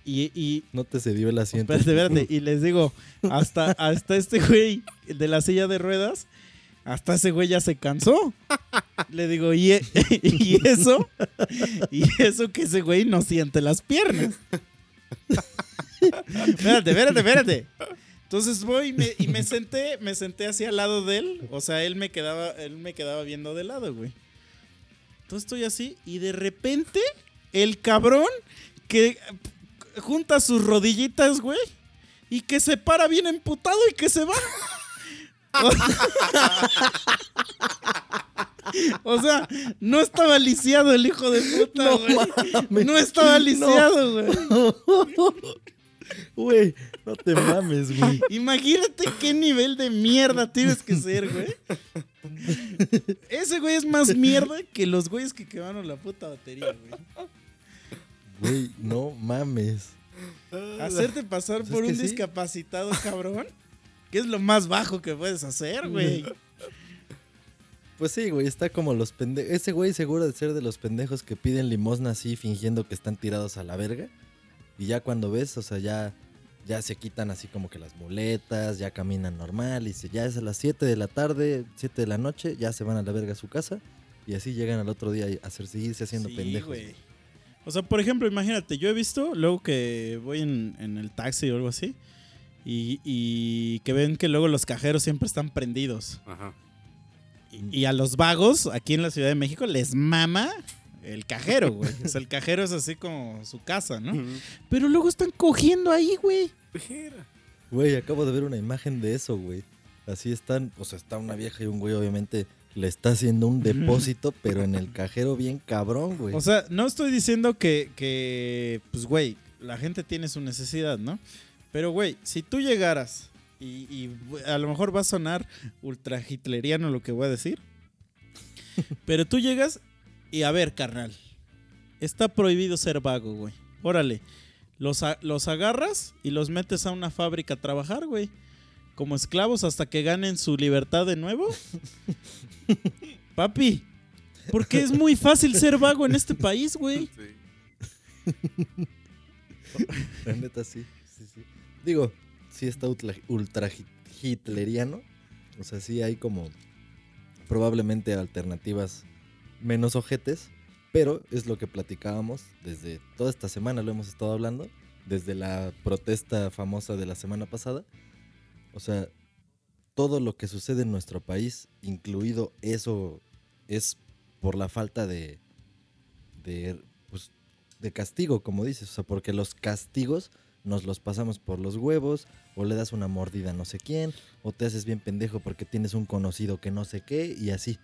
Y, y No te cedió el asiento. espérate, espérate. Y les digo, hasta, hasta este güey el de la silla de ruedas, hasta ese güey ya se cansó. Le digo, ¿y, e- y eso? Y eso que ese güey no siente las piernas. espérate, espérate, espérate. Entonces voy y me, y me senté, me senté así al lado de él. O sea, él me quedaba, él me quedaba viendo de lado, güey. Entonces estoy así y de repente el cabrón que junta sus rodillitas, güey, y que se para bien emputado y que se va. O sea, no estaba lisiado el hijo de puta, No güey. mames. No estaba lisiado, güey. Güey, no te mames, güey. Imagínate qué nivel de mierda tienes que ser, güey. Ese güey es más mierda que los güeyes que quemaron la puta batería, güey. Güey, no mames. Hacerte pasar Pues es por un sí. discapacitado, cabrón. Que es lo más bajo que puedes hacer, güey. Pues sí, güey, está como los pendejos. Ese güey seguro de ser de los pendejos que piden limosna así fingiendo que están tirados a la verga. Y ya cuando ves, o sea, ya, ya se quitan así como que las muletas, ya caminan normal. Y se, ya es a las 7 de la tarde, 7 de la noche, ya se van a la verga a su casa. Y así llegan al otro día a hacer, seguirse haciendo Sí, pendejos. güey. O sea, por ejemplo, imagínate, yo he visto luego que voy en, en el taxi o algo así. Y, y que ven que luego los cajeros siempre están prendidos. Ajá. Y, y a los vagos aquí en la Ciudad de México les mama el cajero, güey. O sea, el cajero es así como su casa, ¿no? Pero luego están cogiendo ahí, güey. Güey, acabo de ver una imagen de eso, güey. Así están, o sea, está una vieja y un güey, obviamente, le está haciendo un depósito, pero en el cajero bien cabrón, güey. O sea, no estoy diciendo que, que, pues, güey, la gente tiene su necesidad, ¿no? Pero, güey, si tú llegaras y, y a lo mejor va a sonar ultra hitleriano lo que voy a decir, pero tú llegas y a ver, carnal, está prohibido ser vago, güey. Órale, los, a- los agarras y los metes a una fábrica a trabajar, güey. Como esclavos hasta que ganen su libertad de nuevo. Papi, porque es muy fácil ser vago en este país, güey. Sí. La neta, sí, sí, sí. Digo, sí está ultra, ultra hit- hitleriano. O sea, sí hay como probablemente alternativas menos ojetes. Pero es lo que platicábamos desde toda esta semana, lo hemos estado hablando. Desde la protesta famosa de la semana pasada. O sea, todo lo que sucede en nuestro país, incluido eso, es por la falta de, de, pues, de castigo, como dices. O sea, porque los castigos nos los pasamos por los huevos, o le das una mordida a no sé quién, o te haces bien pendejo porque tienes un conocido que no sé qué, y así.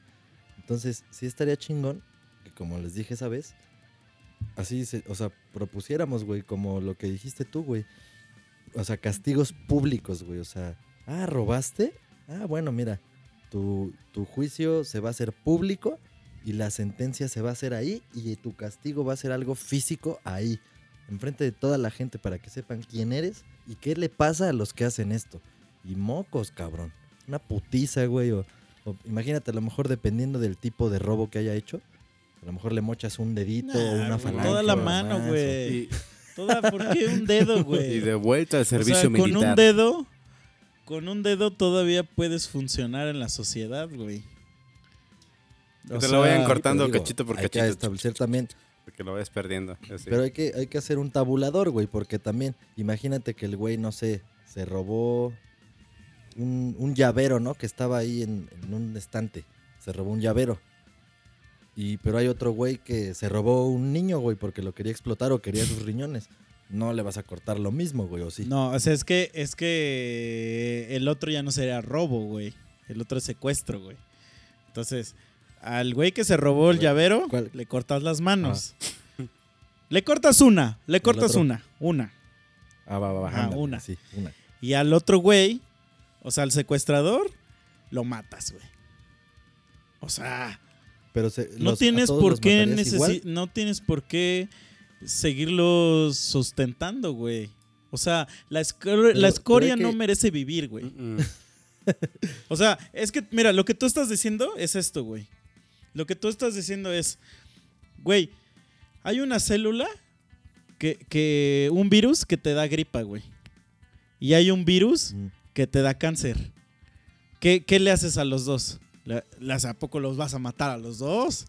Entonces, sí estaría chingón que, como les dije esa vez, así, se- o sea, propusiéramos, güey, como lo que dijiste tú, güey. O sea, castigos públicos, güey. O sea, ah, robaste. Ah, bueno, mira, tu, tu juicio se va a hacer público y la sentencia se va a hacer ahí y tu castigo va a ser algo físico ahí, enfrente de toda la gente para que sepan quién eres y qué le pasa a los que hacen esto. Y mocos, cabrón. Una putiza, güey. O, o imagínate, a lo mejor dependiendo del tipo de robo que haya hecho, a lo mejor le mochas un dedito o una falange. toda la mano, más, o- güey. Y, Toda, ¿por qué un dedo, güey? y de vuelta al O sea, servicio con militar. un dedo, con un dedo todavía puedes funcionar en la sociedad, güey. Que O te sea, lo vayan cortando digo, cachito por hay que cachito. establecer también Porque lo vayas perdiendo. así. Pero hay que, hay que hacer un tabulador, güey, porque también, imagínate que el güey, no sé, se robó un, un llavero, ¿no? Que estaba ahí en, en un estante. Se robó un llavero. Y, pero hay otro güey que se robó un niño, güey, porque lo quería explotar o quería sus riñones. No le vas a cortar lo mismo, güey, o sí. No, o sea, es que, es que el otro ya no sería robo, güey. El otro es secuestro, güey. Entonces, al güey que se robó el llavero, ¿cuál? le cortas las manos. Le cortas una, le cortas una, una. Ah, va, va, va. Ándale, una. Sí, una. Y al otro güey, o sea, al secuestrador, lo matas, güey. O sea, Pero se- no los- tienes por qué necesi- no tienes por qué seguirlos sustentando, güey. O sea, la, escor- la escoria que- no merece vivir, güey. O sea, es que, mira, lo que tú estás diciendo es esto, güey. Lo que tú estás diciendo es, güey, hay una célula que, que, un virus que te da gripa, güey. Y hay un virus Mm. que te da cáncer. ¿Qué, qué le haces a los dos? ¿Le- ¿Las a poco los vas a matar a los dos?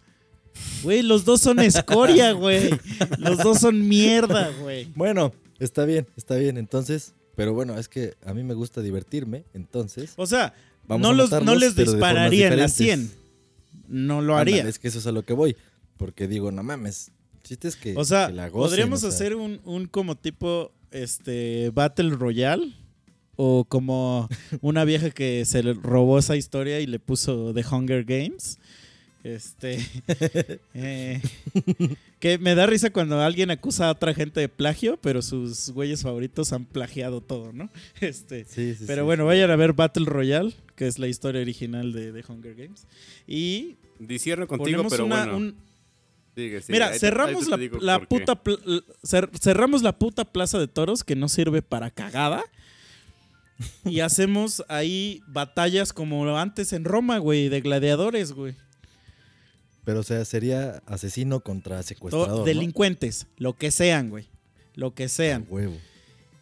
Güey, los dos son escoria, güey. Los dos son mierda, güey. Bueno, está bien, está bien. Entonces, pero bueno, es que a mí me gusta divertirme, entonces. O sea, Vamos no, a los, no les dispararía en la 100. diferentes. No lo Ándale, haría. es que eso es a lo que voy. Porque digo, no mames. El chiste es que. O sea, que la gocen, podríamos o sea. hacer un, un como tipo este Battle Royale o como una vieja que se le robó esa historia y le puso The Hunger Games. Este eh, que me da risa cuando alguien acusa a otra gente de plagio, pero sus güeyes favoritos han plagiado todo, ¿no? Este, Sí, sí, pero sí, bueno, sí. vayan a ver Battle Royale, que es la historia original de The Hunger Games. Y Disierno contigo, ponemos pero una, bueno. un, sigue, sigue. Mira, Ahí cerramos ahí la, puta cer- cerramos la puta plaza de toros que no sirve para cagada. Y hacemos ahí batallas como antes en Roma, güey, de gladiadores, güey. Pero o sea, sería asesino contra O secuestrador. ¿no? delincuentes, lo que sean, güey. Lo que sean. huevo.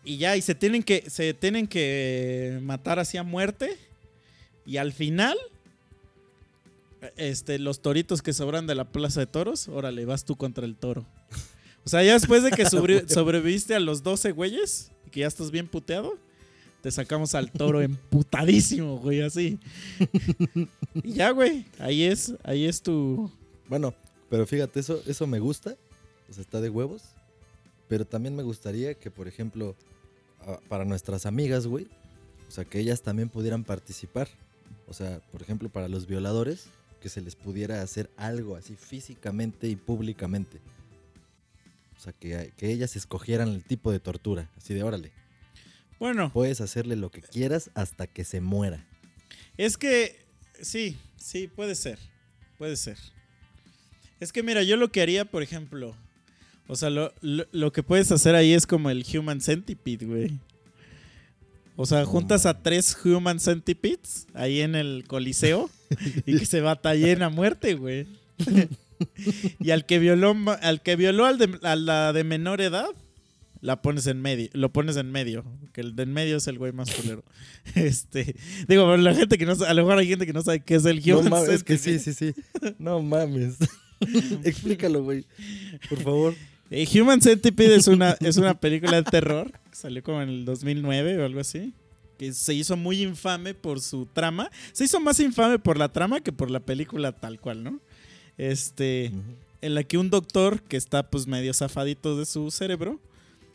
Y ya, y se tienen que, se tienen que matar así a muerte. Y al final, este, los toritos que sobran de la plaza de toros, órale, vas tú contra el toro. O sea, ya después de que sobre- sobreviviste a los 12 güeyes, y que ya estás bien puteado, te sacamos al toro emputadísimo, güey, así. Y ya, güey, ahí es, ahí es tu... Bueno, pero fíjate, eso, eso me gusta. O sea, está de huevos. Pero también me gustaría que, por ejemplo, para nuestras amigas, güey, o sea, que ellas también pudieran participar. O sea, por ejemplo, para los violadores, que se les pudiera hacer algo así físicamente y públicamente. O sea, que, que ellas escogieran el tipo de tortura. Así de, órale, Bueno, puedes hacerle lo que quieras hasta que se muera. Es que sí, sí, puede ser. Puede ser. Es que mira, yo lo que haría, por ejemplo, O sea, lo, lo- lo que puedes hacer ahí es como el Human Centipede, güey. O sea, juntas a tres Human Centipedes ahí en el Coliseo y que se batallen a muerte, güey. y al que violó, al que violó al de- a la de menor edad, la pones en medio, lo pones en medio, que el de en medio es el güey más culero. Este, digo, la gente que no sabe, a lo mejor hay gente que no sabe qué es el No Human mames, es que sí, sí, sí. No mames. Explícalo, güey. Por favor. Eh, Human Centipede es una, es una película de terror que salió como en el 2009 o algo así. Que se hizo muy infame por su trama. Se hizo más infame por la trama que por la película tal cual, ¿no? Este, en la que un doctor que está pues medio zafadito de su cerebro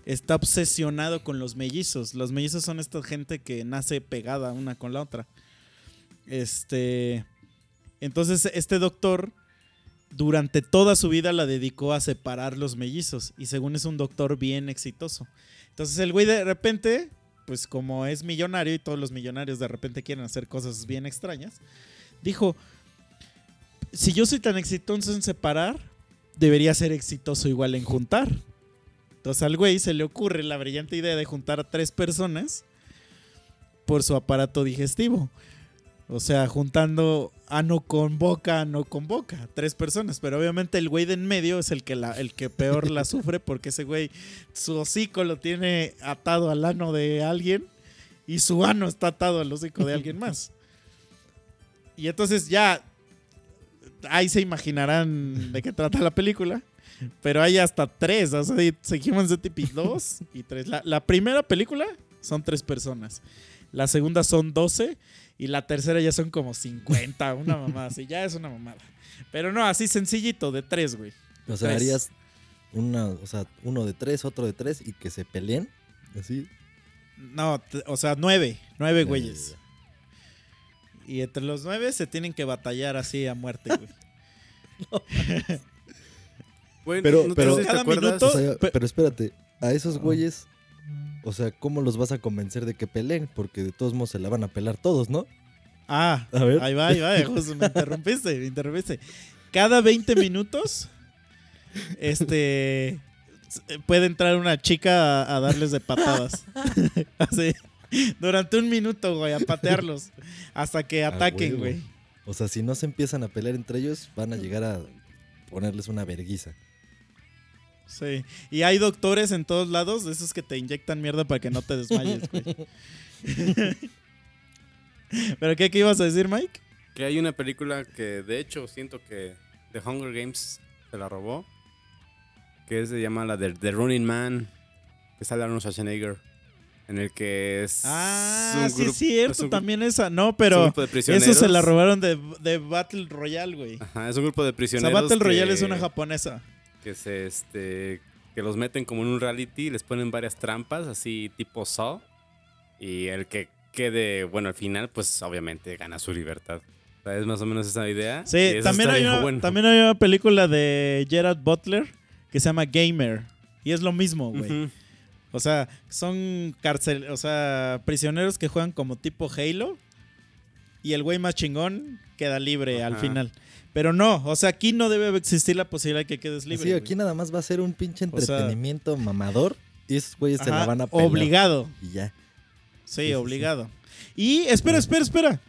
está obsesionado con los mellizos. Los mellizos son esta gente que nace pegada una con la otra. Este, entonces este doctor durante toda su vida la dedicó a separar los mellizos y según es un doctor bien exitoso. Entonces el güey de repente, pues como es millonario y todos los millonarios de repente quieren hacer cosas bien extrañas, dijo, si yo soy tan exitoso en separar, debería ser exitoso igual en juntar. Entonces al güey se le ocurre la brillante idea de juntar a tres personas por su aparato digestivo. O sea, juntando ano con boca, ano con boca. Tres personas. Pero obviamente el güey de en medio es el que, la, el que peor la sufre porque ese güey, su hocico lo tiene atado al ano de alguien y su ano está atado al hocico de alguien más. Y entonces ya, ahí se imaginarán de qué trata la película. Pero hay hasta tres. O sea, seguimos de tipo dos y tres. La, la primera película son tres personas. La segunda son 12 y la tercera ya son como 50, una mamada así, ya es una mamada. Pero no, así sencillito, de tres, güey. O sea, Tres. harías una, o sea, uno de tres, otro de tres y que se peleen. Así. No, o sea, nueve, nueve güeyes. Y entre los nueve se tienen que batallar así a muerte, güey. Güey, Pero- ¿no te- pero- ¿te Cada minuto- O sea, pe- pero espérate, a esos güeyes, o sea, ¿cómo los vas a convencer de que peleen? Porque de todos modos se la van a pelar todos, ¿no? Ah, A ver. ahí va, ahí va, justo me interrumpiste, me interrumpiste. Cada 20 minutos, este, puede entrar una chica a, a darles de patadas. Así, durante un minuto, güey, a patearlos. Hasta que ataquen, güey. O sea, si no se empiezan a pelear entre ellos, van a llegar a ponerles una verguiza. Sí. Y hay doctores en todos lados, de esos que te inyectan mierda para que no te desmayes, güey. ¿Pero qué, qué ibas a decir, Mike? Que hay una película que de hecho siento que The Hunger Games se la robó. Que se llama la de The Running Man. Que sale Arnold Schwarzenegger. En el que es. Ah, un sí, grupo- es cierto, es un también esa. No, es un pero grupo de eso se la robaron de, de Battle Royale, güey. Ajá, es un grupo de O sea, prisioneros. Battle Royale que- es una japonesa. Que se este que los meten como en un reality, les ponen varias trampas así tipo Saw y el que quede bueno al final pues obviamente gana su libertad. O sea, es más o menos esa idea. Sí, también hay, una, bueno. también hay una película de Gerard Butler que se llama Gamer. Y es lo mismo, güey. O sea, son cárcel, o sea, prisioneros que juegan como tipo Halo. Y el güey más chingón queda libre al final. Pero no, o sea, aquí no debe existir la posibilidad de que quedes libre. Sí, güey. aquí nada más va a ser un pinche O sea- entretenimiento mamador y esos güeyes se la van a pelar. Obligado. Y ya. Sí, Sí, sí, obligado. Y espera, espera, espera.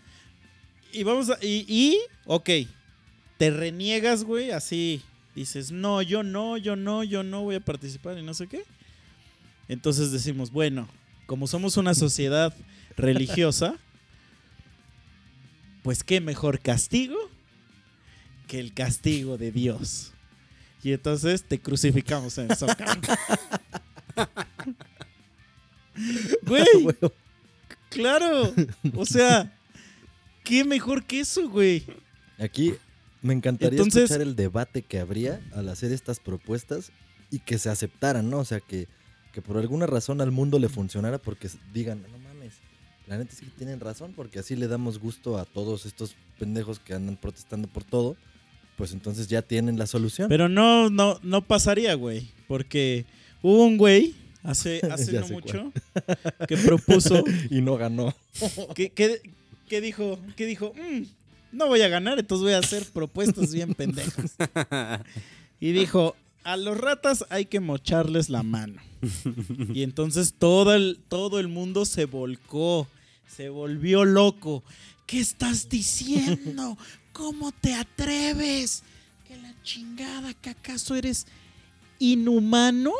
Y vamos a. Y, y, ok. Te reniegas, güey, así. Dices, no, yo no, yo no, yo no voy a participar y no sé qué. Entonces decimos, bueno, como somos una sociedad religiosa, pues qué mejor castigo que el castigo de Dios. Y entonces te crucificamos en el zócalo. Güey. Claro. O sea, qué mejor que eso, güey. Aquí me encantaría Entonces- escuchar el debate que habría al hacer estas propuestas y que se aceptaran, ¿no? O sea, que, que por alguna razón al mundo le funcionara porque digan, no la neta sí que tienen razón porque así le damos gusto a todos estos pendejos que andan protestando por todo, pues entonces ya tienen la solución. Pero no, no, no pasaría, güey. Porque hubo un güey hace, hace no sé mucho que propuso, y no ganó. que, que, que dijo, que dijo, "Mm, no voy a ganar, entonces voy a hacer propuestas bien pendejas. Y dijo, a los ratas hay que mocharles la mano. Y entonces todo el, todo el mundo se volcó, se volvió loco. ¿Qué estás diciendo? ¿Cómo te atreves? Que la chingada, que acaso eres inhumano?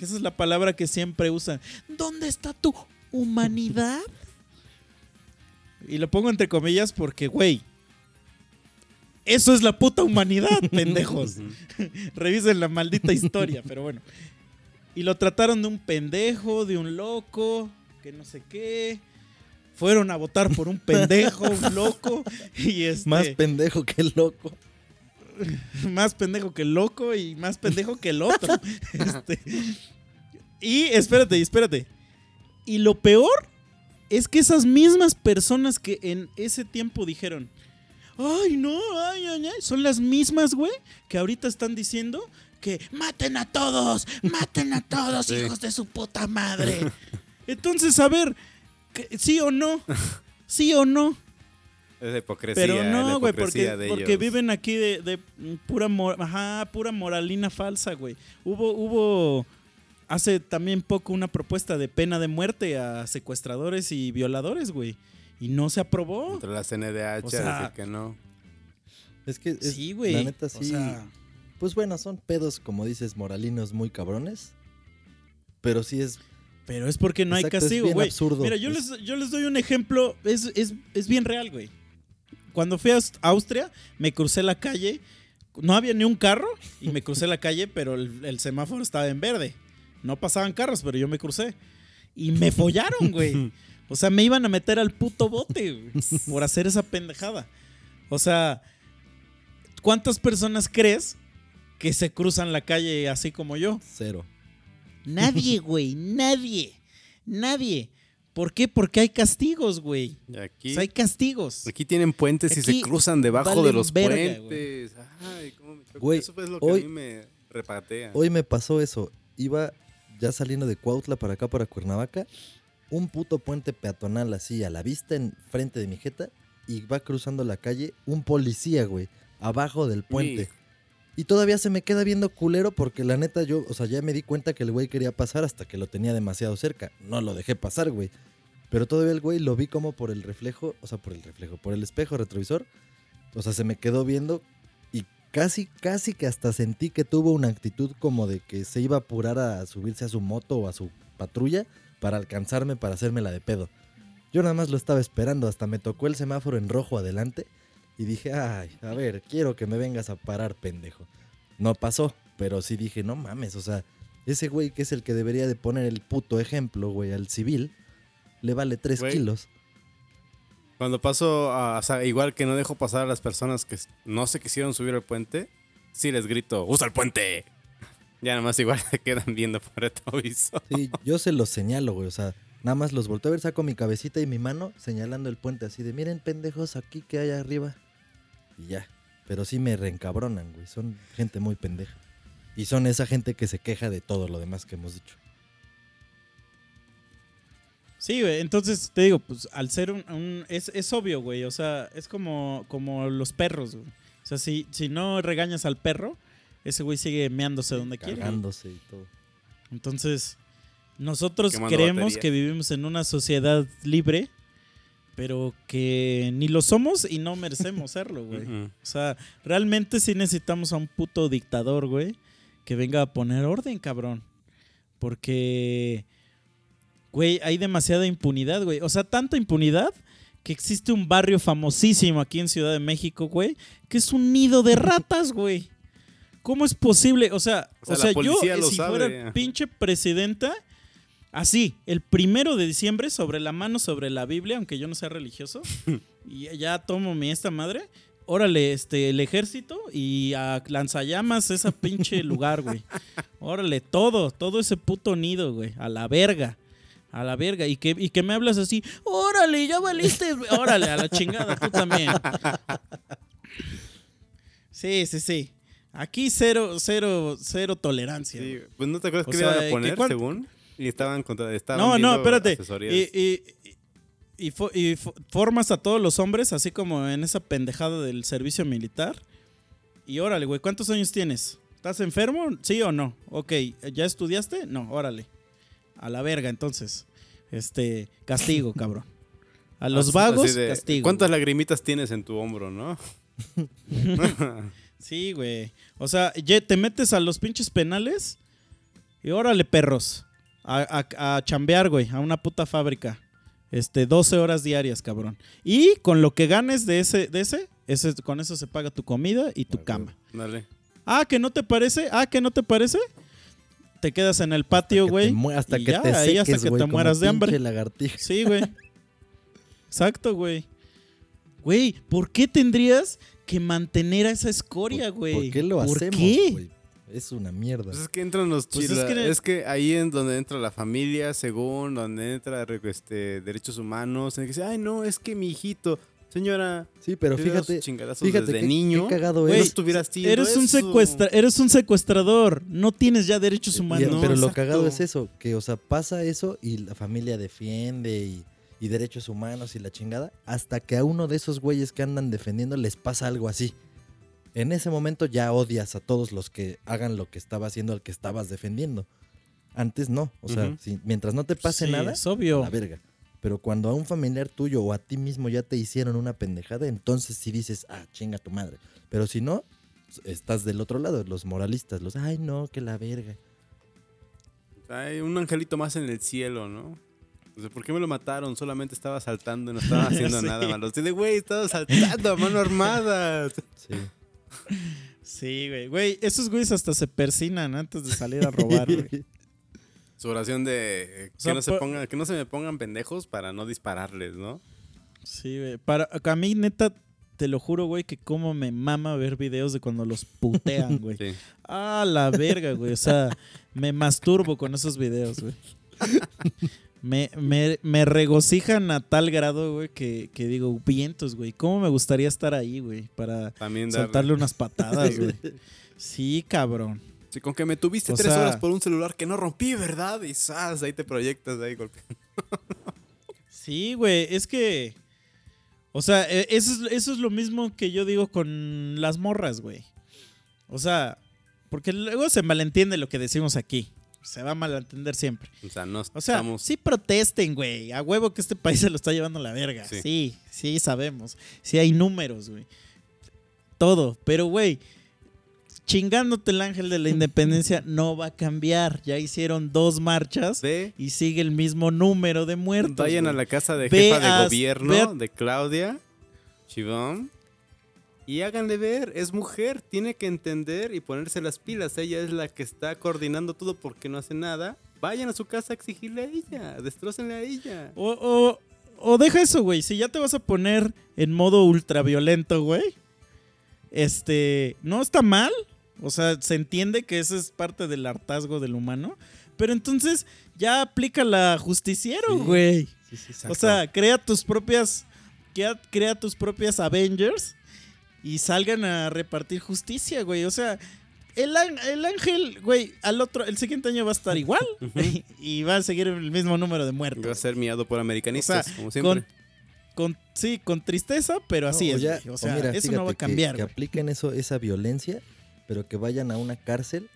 Esa es la palabra que siempre usan. ¿Dónde está tu humanidad? Y lo pongo entre comillas porque, güey, eso es la puta humanidad, pendejos. Revisen la maldita historia, pero bueno. Y lo trataron de un pendejo, de un loco, que no sé qué. Fueron a votar por un pendejo, un loco. Y este, Más pendejo que loco. más pendejo que el loco y más pendejo que el otro. Este, y espérate, espérate. Y lo peor es que esas mismas personas que en ese tiempo dijeron, ay, no, ay, ay, ay, son las mismas, güey, que ahorita están diciendo que maten a todos, maten a todos, Sí. hijos de su puta madre. Entonces, a ver, ¿sí o no? ¿Sí o no? Es la hipocresía. Pero no, güey, porque, viven aquí de, de pura, mor- ajá, pura moralina falsa, güey. Hubo, hubo hace también poco una propuesta de pena de muerte a secuestradores y violadores, güey. Y no se aprobó. Entre la CNDH, O sea, decir que no. Es que, es- Sí, güey. la neta O sí. sea, Pues bueno, son pedos, como dices, moralinos muy cabrones. Pero sí es. pero es porque no exacto, hay es castigo, bien güey. absurdo. Mira, yo Es- les, yo les doy un ejemplo. Es, es, es bien real, güey. Cuando fui a Aust- Austria, me crucé la calle. No había ni un carro y me crucé la calle, pero el, el semáforo estaba en verde. No pasaban carros, pero yo me crucé. Y me follaron, güey. O sea, me iban a meter al puto bote güey, por hacer esa pendejada. O sea, ¿cuántas personas crees que se cruzan la calle así como yo? Cero. Nadie, güey, nadie. Nadie. ¿Por qué? Porque hay castigos, güey. Y O aquí, sea, hay castigos. aquí tienen puentes y Aquí se cruzan debajo de los verga, puentes. Ay, cómo me. Güey, Eso es lo que hoy- a mí me repatea. Hoy me pasó eso. Iba ya saliendo de Cuautla para acá, para Cuernavaca. Un puto puente peatonal así a la vista, en frente de mi jeta. Y va cruzando la calle un policía, güey. Abajo del puente. Y todavía se me queda viendo culero porque la neta yo, o sea, ya me di cuenta que el güey quería pasar hasta que lo tenía demasiado cerca. No lo dejé pasar, güey. Pero todavía el güey lo vi como por el reflejo, o sea, por el reflejo, por el espejo retrovisor. O sea, se me quedó viendo y casi, casi que hasta sentí que tuvo una actitud como de que se iba a apurar a subirse a su moto o a su patrulla para alcanzarme para hacerme la de pedo. Yo nada más lo estaba esperando, hasta me tocó el semáforo en rojo adelante y dije, ay, a ver, quiero que me vengas a parar, pendejo. No pasó, pero sí dije, no mames, o sea, ese güey que es el que debería de poner el puto ejemplo, güey, al civil, le vale 3 Güey. kilos. Cuando paso, a, o sea, igual que no dejo pasar a las personas que no se quisieron subir al puente, sí les grito, ¡usa el puente! Ya nada más igual se quedan viendo por retrovisor. Sí, yo se los señalo, güey, o sea, nada más los volteo a ver, saco mi cabecita y mi mano señalando el puente así de, miren pendejos aquí que hay arriba. Y ya, pero sí me reencabronan, güey, son gente muy pendeja. Y son esa gente que se queja de todo lo demás que hemos dicho. Sí, güey. Entonces, te digo, pues al ser un... un- es, es obvio, güey. O sea, es como, como los perros, güey. O sea, si, si no regañas al perro, ese güey sigue meándose donde quiere. Cagándose y todo. Entonces, nosotros Quemando creemos que vivimos en una sociedad libre, pero que ni lo somos y no merecemos serlo, güey. O sea, realmente sí necesitamos a un puto dictador, güey, que venga a poner orden, cabrón. Porque, güey, hay demasiada impunidad, güey. O sea, tanta impunidad que existe un barrio famosísimo aquí en Ciudad de México, güey, que es un nido de ratas, güey. ¿Cómo es posible? O sea, O sea, o la sea, yo, si sabe. fuera pinche presidenta, así, el primero de diciembre, sobre la mano, sobre la Biblia, aunque yo no sea religioso, y ya tomo mi esta madre. Órale, este, el ejército y a lanzallamas ese pinche lugar, güey. Órale, todo, todo ese puto nido, güey. A la verga. A la verga. Y que, y que me hablas así, órale, ya valiste. Órale, a la chingada, tú también. Sí, sí, sí. Aquí cero, cero, cero tolerancia. Sí, pues no te acuerdas O que sea, iban a poner, según. Y estaban contra. Estaban No, no, espérate. asesorías. Y, y- y fo- y fo- formas a todos los hombres, así como en esa pendejada del servicio militar. Y órale, güey, ¿cuántos años tienes? ¿Estás enfermo? ¿Sí o no? Ok, ¿ya estudiaste? No, órale. A la verga, entonces. Este, castigo, cabrón. A los Así- vagos, así de, castigo. ¿Cuántas lagrimitas tienes en tu hombro, no? Sí, güey. O sea, ya te metes a los pinches penales y órale, perros. A, a- a chambear, güey, a una puta fábrica. Este, 12 horas diarias, cabrón. Y con lo que ganes de ese, de ese, ese con eso se paga tu comida y tu Ah, cama. Dale. Ah, que no te parece, ah, que no te parece. Te quedas en el patio, Que te güey. Hasta y que ya, te ahí hasta que te mueras de hambre. lagartija. Sí, güey. Exacto, güey. Güey, ¿por qué tendrías que mantener a esa escoria, güey? ¿Por qué lo ¿Por hacemos, güey? Es una mierda. Pues es que entran los Pues es que- es, que... ahí es donde entra la familia, según, donde entra este, derechos humanos. En el que dice, ay, no, es que mi hijito, señora, Sí, pero fíjate, fíjate desde niño. qué cagado Güey, no es. estuviera haciendo Eres un, eso". secuestra eres un secuestrador. No tienes ya derechos Y- humanos. No, pero lo cagado es eso, que o sea, pasa eso y la familia defiende y, y derechos humanos y la chingada, hasta que a uno de esos güeyes que andan defendiendo les pasa algo así. En ese momento ya odias a todos los que hagan lo que estaba haciendo al que estabas defendiendo. Antes no, o sea, si- mientras no te pase Sí, nada, Es obvio. la verga. Pero cuando a un familiar tuyo o a ti mismo ya te hicieron una pendejada, entonces sí dices, ah, chinga tu madre. Pero si no, estás del otro lado, los moralistas, los, ay, no, que la verga. Hay un angelito más en el cielo, ¿no? O sea, ¿por qué me lo mataron? Solamente estaba saltando y no estaba haciendo Sí. nada malo. Así de, güey, estaba saltando a mano armada. Sí. Sí, güey. Güey, esos güeyes hasta se persinan antes de salir a robar, güey. Su oración de eh, que, O sea, no se pongan, que no se me pongan pendejos para no dispararles, ¿no? Sí, güey. Para, a mí, neta, te lo juro, güey, que como me mama ver videos de cuando los putean, güey. Sí. Ah, la verga, güey. O sea, me masturbo con esos videos, güey. Me, me, me regocijan a tal grado, güey, que, que digo, vientos, güey. ¿Cómo me gustaría estar ahí, güey? Para También darle. soltarle unas patadas, Sí, güey. Sí, cabrón. Sí, con que me tuviste O tres sea- horas por un celular que no rompí, ¿verdad? Y ¡zas! ahí te proyectas ahí golpeando. Sí, güey. Es que. O sea, eh, eso es, eso es lo mismo que yo digo con las morras, güey. O sea, porque luego se malentiende lo que decimos aquí. Se va a malentender siempre. O sea, no O sea, estamos. sí protesten, güey. A huevo que este país se lo está llevando a la verga. Sí. Sí, sí, sabemos. Sí hay números, güey. Todo. Pero, güey, chingándote el ángel de la independencia no va a cambiar. Ya hicieron dos marchas y sigue el mismo número de muertos. vayan a la casa de Ve jefa de a- gobierno ve a- de Claudia Chivón y háganle ver, es mujer, tiene que entender y ponerse las pilas. Ella es la que está coordinando todo porque no hace nada. Vayan a su casa a exigirle a ella, destrócenle a ella. O, o, o deja eso, güey. Si ya te vas a poner en modo ultraviolento, güey. Este, no está mal. O sea, se entiende que eso es parte del hartazgo del humano. Pero entonces ya aplica la justiciero, güey. Sí, sí, sí. O sea, crea tus propias. Crea, crea tus propias Avengers y salgan a repartir justicia, güey. O sea, el, el ángel, güey, al otro, el siguiente año va a estar igual y va a seguir el mismo número de muertos. Va a ser miado por americanistas, O sea, como siempre. Con, sí, con tristeza, pero así No, o es. ya- o o sea, mira, eso no va a que- cambiar. Que, apliquen eso, esa violencia, pero que vayan a una cárcel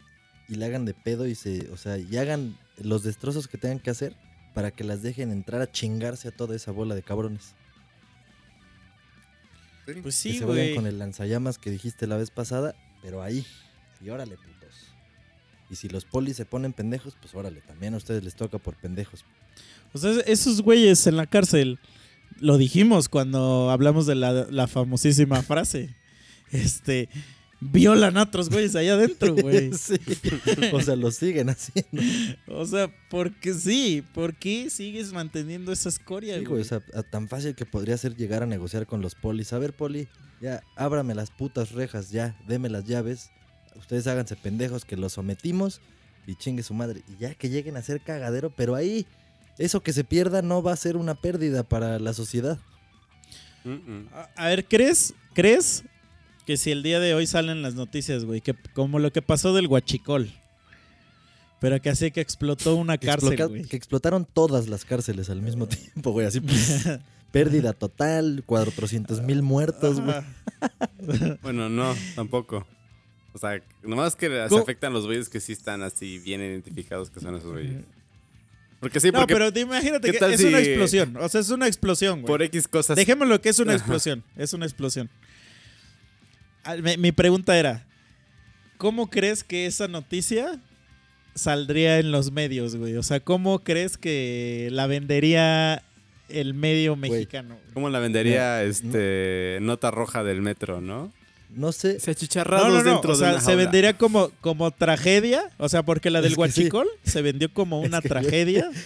y le hagan de pedo y se, o sea, y hagan los destrozos que tengan que hacer para que las dejen entrar a chingarse a toda esa bola de cabrones. Pues que sí, se vayan con el lanzallamas que dijiste la vez pasada, pero ahí. Y órale, putos. Y si los polis se ponen pendejos, pues órale, también a ustedes les toca por pendejos. O sea, esos güeyes en la cárcel, lo dijimos cuando hablamos de la, la famosísima frase. Este, violan a otros güeyes allá adentro, güey. Sí. O sea, lo siguen haciendo. O sea, porque sí, ¿por qué sigues manteniendo esa escoria, Sí, güey? o sea, a- tan fácil que podría ser llegar a negociar con los polis. A ver, poli, ya, ábrame las putas rejas, ya, deme las llaves. Ustedes háganse pendejos que los sometimos y chingue su madre. Y ya que lleguen a ser cagadero, pero ahí, eso que se pierda no va a ser una pérdida para la sociedad. Mm, mm. A, a ver, ¿crees, ¿crees que si el día de hoy salen las noticias, güey, que como lo que pasó del Huachicol, pero que así que explotó una Que, cárcel, güey? que explotaron todas las cárceles al mismo tiempo, güey. Así, pues, pérdida total, 400 mil muertos, güey. Bueno, no, tampoco. O sea, nomás que se afectan los güeyes que sí están así bien identificados que son esos güeyes. Porque sí, no, porque pero te- imagínate ¿qué que es una si- explosión. O sea, es una explosión, güey. por X cosas. Dejémoslo que es una Ajá. explosión. Es una explosión. Mi, mi pregunta era: ¿Cómo crees que esa noticia saldría en los medios, güey? O sea, ¿cómo crees que la vendería el medio mexicano? güey? ¿Cómo la vendería No, este nota roja del metro, no? No sé. Se No, achicharrados no, no. dentro O de una se jaula. vendería como, como tragedia. O sea, porque la del Es sí. Huachicol se vendió como una que yo- tragedia.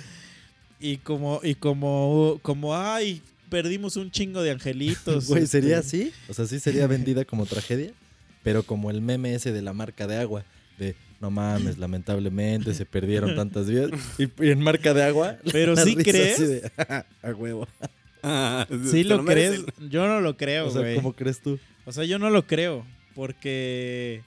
Y como, y como, como, ay, perdimos un chingo de angelitos. Güey, ¿sería este, así? O sea, sí sería vendida como tragedia, pero como el meme ese de la marca de agua, de no mames, lamentablemente se perdieron tantas vidas. Y, y en marca de agua. Pero sí crees. así de, a huevo. Ah, Sí lo crees. merecen. Yo no lo creo, O sea, güey. ¿cómo crees tú? O sea, yo no lo creo. Porque.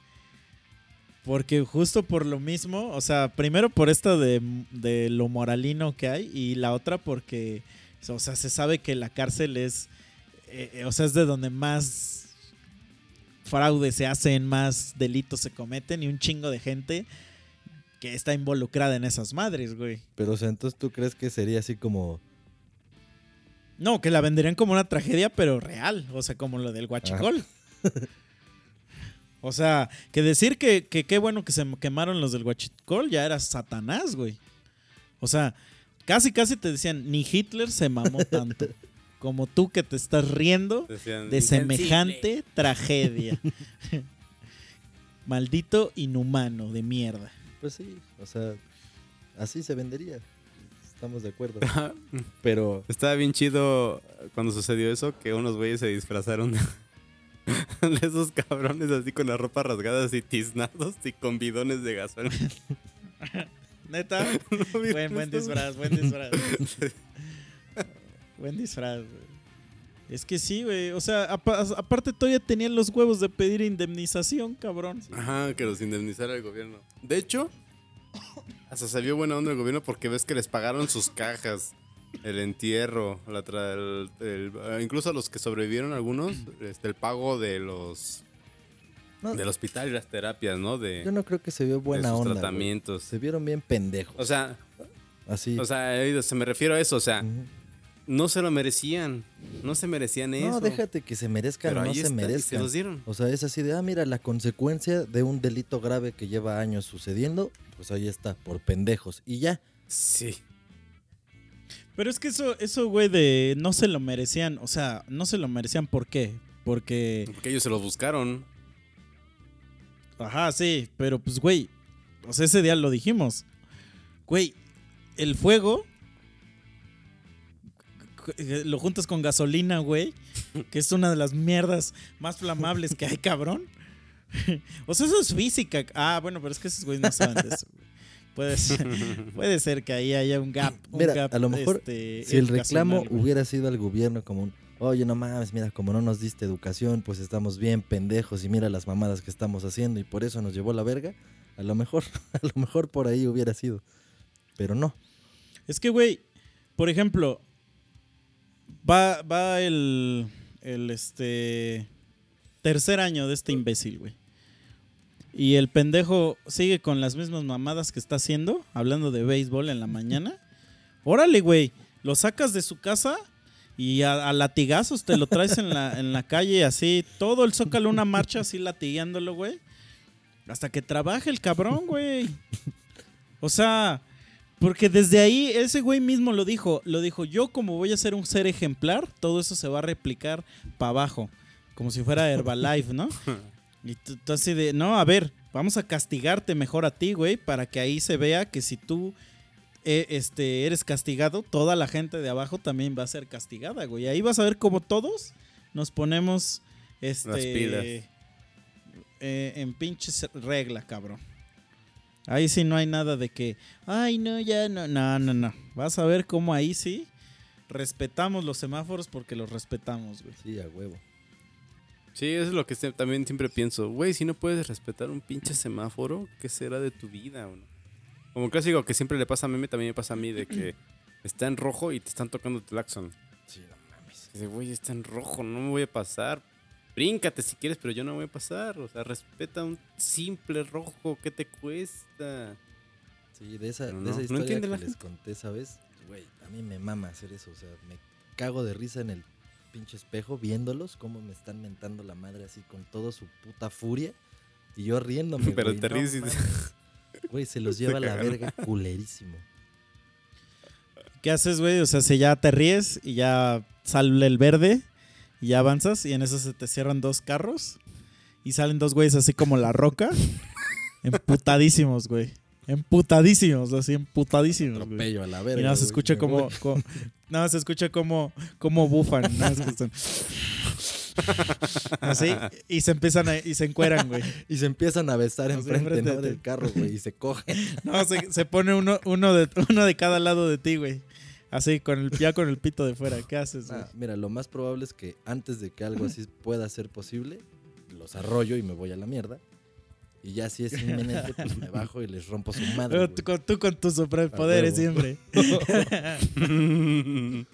Porque justo por lo mismo. O sea, primero por esta de, de lo moralino que hay. Y la otra porque. O sea, se sabe que la cárcel es. eh, eh, o sea, es de donde más fraude se hacen, más delitos se cometen. Y un chingo de gente que está involucrada en esas madres, güey. Pero, o sea, entonces tú crees que sería así como. No, que la venderían como una tragedia, pero real. O sea, como lo del guachicol. o sea, que decir que que qué bueno que se quemaron los del guachicol ya era Satanás, güey. O sea, casi casi te decían, ni Hitler se mamó tanto como tú que te estás riendo Decían, de semejante tragedia. Maldito inhumano de mierda. Pues sí, o sea, así se vendería. Estamos de acuerdo. Pero, Estaba bien chido cuando sucedió eso que unos güeyes se disfrazaron de de esos cabrones así con la ropa rasgadas y tiznados y con bidones de gasolina. Neta, ¿No vieron buen, buen disfraz, buen disfraz. buen disfraz, güey. Es que sí, güey. O sea, apa- aparte todavía tenían los huevos de pedir indemnización, cabrón. Ajá, que los indemnizara el gobierno. De hecho, hasta se vio buena onda el gobierno porque ves que les pagaron sus cajas, el entierro, la tra- el- el- eh, incluso a los que sobrevivieron algunos, este, el pago de los no, del hospital y las terapias, ¿no? De, yo no creo que se vio de buena sus onda. tratamientos. Se vieron bien pendejos. O sea, así. o sea, se me refiero a eso, o sea, no se lo merecían, no se merecían eso. no, déjate que se merezcan pero o no ahí se está, y se merezcan. los dieron. O sea, es así de, ah, mira, la consecuencia de un delito grave que lleva años sucediendo, pues ahí está, por pendejos. Y ya. Sí. Pero es que eso, eso, güey, de no se lo merecían. O sea, no se lo merecían, ¿por qué? Porque. Porque ellos se los buscaron. Ajá, sí, pero pues, güey. O sea, ese día lo dijimos. Güey, el fuego. c- Lo juntas con gasolina, güey. Que es una de las mierdas más flamables que hay, cabrón. O sea, eso es física. Ah, bueno, pero es que esos güeyes no saben de eso. Puede ser, puede ser que ahí haya un gap. un Mira, gap, a lo mejor, este, Si el reclamo hubiera sido al gobierno como un, oye, no mames, mira, como no nos diste educación, pues estamos bien pendejos y mira las mamadas que estamos haciendo y por eso nos llevó la verga, a lo mejor, a lo mejor por ahí hubiera sido. Pero no. Es que, güey, por ejemplo, va, va el, el este tercer año de este imbécil, güey. Y el pendejo sigue con las mismas mamadas que está haciendo, hablando de béisbol en la mañana. Órale, güey, lo sacas de su casa y a, latigazos te lo traes en la, en la calle así, todo el zócalo una marcha así latigueándolo, güey. Hasta que trabaje el cabrón, güey. O sea, porque desde ahí ese güey mismo lo dijo, lo dijo, yo como voy a ser un ser ejemplar, todo eso se va a replicar para abajo, como si fuera Herbalife, ¿no? Y tú, tú así de, no, a ver, vamos a castigarte mejor a ti, güey, para que ahí se vea que si tú eh, este, eres castigado, toda la gente de abajo también va a ser castigada, güey. Ahí vas a ver como todos nos ponemos este, Las pilas. eh, en pinches regla, cabrón. Ahí sí no hay nada de que, ay, no, ya no, no, no, no. Vas a ver cómo ahí sí respetamos los semáforos porque los respetamos, güey. Sí, a huevo. Sí, eso es lo que también siempre pienso. Güey, si no puedes respetar un pinche semáforo, ¿qué será de tu vida? o no? Como un clásico que siempre le pasa a mí, también me pasa a mí, de que está en rojo y te están tocando el claxon. Sí, no mames. Dice, güey, está en rojo, no me voy a pasar. bríncate si quieres, pero yo no voy a pasar. O sea, respeta un simple rojo, ¿qué te cuesta? Sí, de esa, de esa historia que la les conté, ¿sabes? Güey, a mí me mama hacer eso. O sea, me cago de risa en el pinche espejo viéndolos, cómo me están mentando la madre así con toda su puta furia. Y yo riéndome, Pero güey, te no ríes. Güey, se los lleva a la verga culerísimo. ¿Qué haces, güey? O sea, si ya te ríes y ya sale el verde y ya avanzas y en eso se te cierran dos carros y salen dos güeyes así como la roca. emputadísimos, güey. Emputadísimos, así emputadísimos, güey. Atropello a la verga. Y nada, se escucha como, como- nada, se escucha como, como bufan. nada están- Así, y se empiezan a, y se encueran, güey. Y se empiezan a besar enfrente, enfrente ¿no? de del carro, güey, y se cogen. No, se, se pone uno, uno, de, uno de cada lado de ti, güey. Así, con el, ya con el pito de fuera. ¿Qué haces, güey? Ah, mira, lo más probable es que antes de que algo así pueda ser posible, los arroyo y me voy a la mierda. Y ya si es inminente, pues me bajo y les rompo su madre. Pero tú, con, tú con tus superpoderes siempre.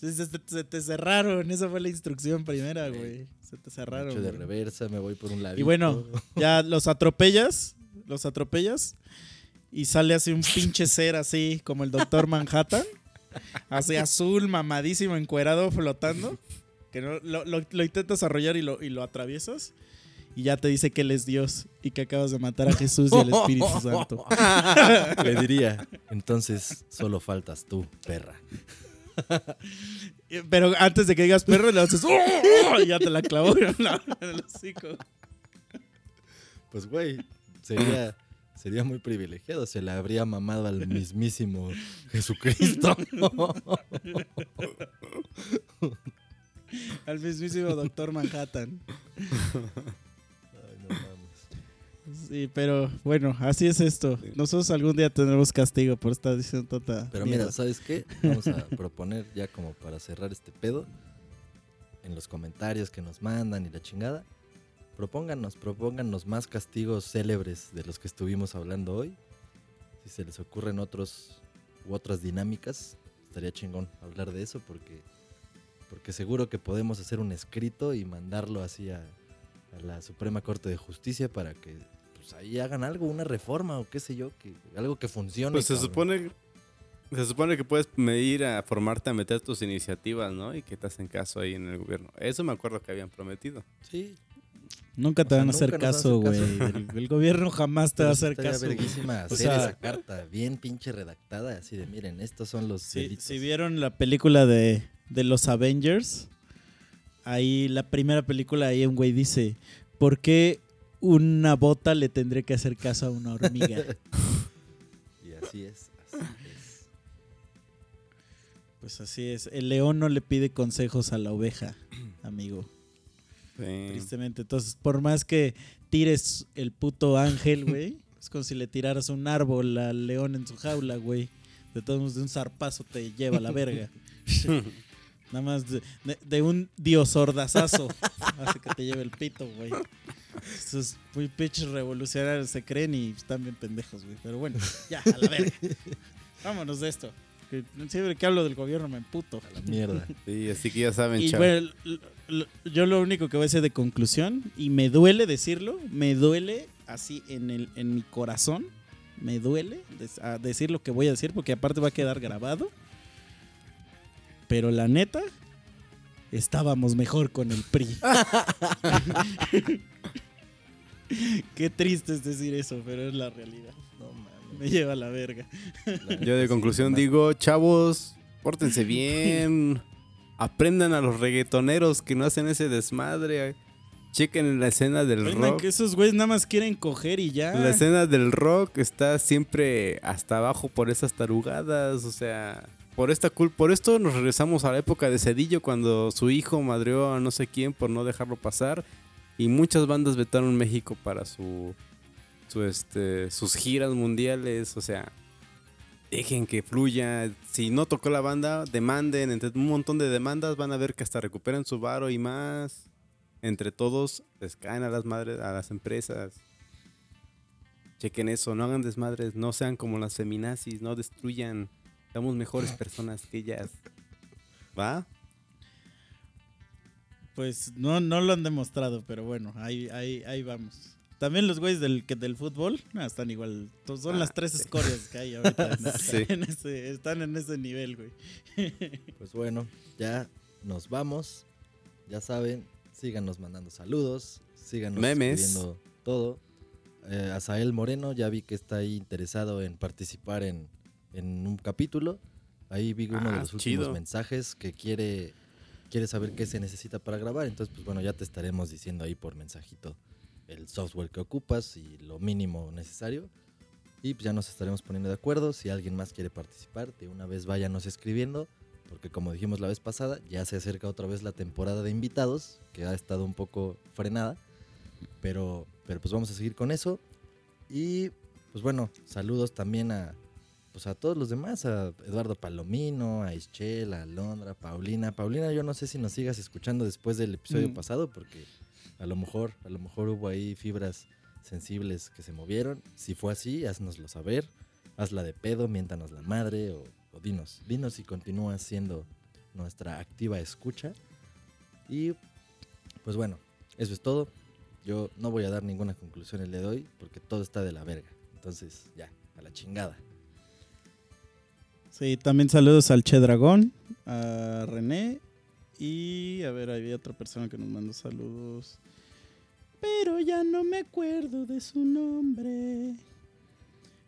Se, se- se te cerraron. Esa fue la instrucción primera, güey. Se te cerraron. de güey. reversa, me voy por un lado. Y bueno, ya los atropellas. Los atropellas. Y sale así un pinche ser así, como el Doctor Manhattan. Así azul, mamadísimo, encuerado, flotando. Que no, lo, lo- lo intentas arrollar y lo, y lo atraviesas. Y ya te dice que él es Dios y que acabas de matar a Jesús y al Espíritu Santo. le diría, entonces solo faltas tú, perra. Pero antes de que digas perro, le haces. ¡Oh! Y ya te la clavó en, la- en el hocico. Pues güey, sería, sería muy privilegiado. Se le habría mamado al mismísimo Jesucristo. Al mismísimo Doctor Manhattan. Sí, pero bueno, así es esto. Nosotros algún día tendremos castigo por estar diciendo tanta. Pero mierda. mira, ¿sabes qué? Vamos a proponer ya como para cerrar este pedo. En los comentarios que nos mandan y la chingada. Propónganos, propónganos más castigos célebres de los que estuvimos hablando hoy. Si se les ocurren otros u otras dinámicas, estaría chingón hablar de eso porque, porque seguro que podemos hacer un escrito y mandarlo así a, a la Suprema Corte de Justicia para que pues, ahí hagan algo, una reforma o qué sé yo, que, algo que funcione. Pues se cabrón. supone, se supone que puedes medir a formarte a meter tus iniciativas, ¿no? Y que te hacen caso ahí en el gobierno. Eso me acuerdo que habían prometido. Sí, Nunca te O sea, van a hacer caso, güey. El, el gobierno jamás te va a hacer caso. verguísima O sea- esa carta bien pinche redactada, así de miren, estos son los Si, delitos. si vieron la película de, de los Avengers, ahí la primera película, ahí un güey dice: ¿Por qué una bota le tendré que hacer caso a una hormiga? Y así es, así es. Pues así es. El león no le pide consejos a la oveja, amigo. Sí. Tristemente. Entonces, por más que tires el puto ángel, güey, es como si le tiraras un árbol al león en su jaula, güey. De todos modos, de un zarpazo te lleva a la verga. Nada más de, de- de un diosordazazo hace que te lleve el pito, güey. Esos muy pinches revolucionarios se creen y están bien pendejos, güey. Pero bueno, ya, a la verga. Vámonos de esto. Que siempre que hablo del gobierno me emputo. A la mierda. Sí, así que ya saben, Y bueno, yo lo único que voy a decir de conclusión, y me duele decirlo, me duele así en, el, en mi corazón, me duele a decir lo que voy a decir, porque aparte va a quedar grabado. Pero la neta, estábamos mejor con el PRI. Qué triste es decir eso, pero es la realidad. No mames. Me lleva a la verga. Yo de conclusión digo, chavos, pórtense bien. aprendan a los reggaetoneros que no hacen ese desmadre. Chequen la escena del Aprendan rock. que esos güeyes nada más quieren coger y ya. La escena del rock está siempre hasta abajo por esas tarugadas, o sea, por esta cul por esto nos regresamos a la época de Cedillo cuando su hijo madreó a no sé quién por no dejarlo pasar y muchas bandas vetaron México para su su este sus giras mundiales, o sea, dejen que fluya, si no tocó la banda, demanden, entre un montón de demandas van a ver que hasta recuperan su varo y más. Entre todos les caen a las madres a las empresas. Chequen eso, no hagan desmadres, no sean como las feminazis, no destruyan. Somos mejores personas que ellas. ¿Va? Pues no, no lo han demostrado, pero bueno, ahí, ahí, ahí vamos. También los güeyes del, que- del fútbol ah, están igual. Son Ah, las tres sí. escorias que hay ahorita. en- Sí. en ese- están en ese nivel, güey. Pues bueno, ya nos vamos. Ya saben, síganos mandando saludos, síganos Memes. escribiendo todo. Eh, Azael Moreno, ya vi que está ahí interesado en participar en, en un capítulo. Ahí vi uno de Ah, los últimos mensajes que quiere, quiere saber qué se necesita para grabar. Entonces, pues bueno, ya te estaremos diciendo ahí por mensajito el software que ocupas y lo mínimo necesario. Y pues ya nos estaremos poniendo de acuerdo. Si alguien más quiere participar, de una vez váyanos escribiendo. Porque como dijimos la vez pasada, ya se acerca otra vez la temporada de invitados, que ha estado un poco frenada. Pero, pero pues vamos a seguir con eso. Y pues bueno, saludos también a, pues a todos los demás, a Eduardo Palomino, a Ischel, a Alondra, a Paulina. Paulina, yo no sé si nos sigas escuchando después del episodio Mm. pasado, porque a lo mejor, a lo mejor hubo ahí fibras sensibles que se movieron. Si fue así, haznoslo saber. Hazla de pedo, miéntanos la madre o, o dinos. Dinos si continúas siendo nuestra activa escucha. Y pues bueno, eso es todo. Yo no voy a dar ninguna conclusión el día de hoy porque todo está de la verga. Entonces, ya, a la chingada. Sí, también saludos al Che Dragón, a René y a ver, había otra persona que nos mandó saludos. Pero ya no me acuerdo de su nombre.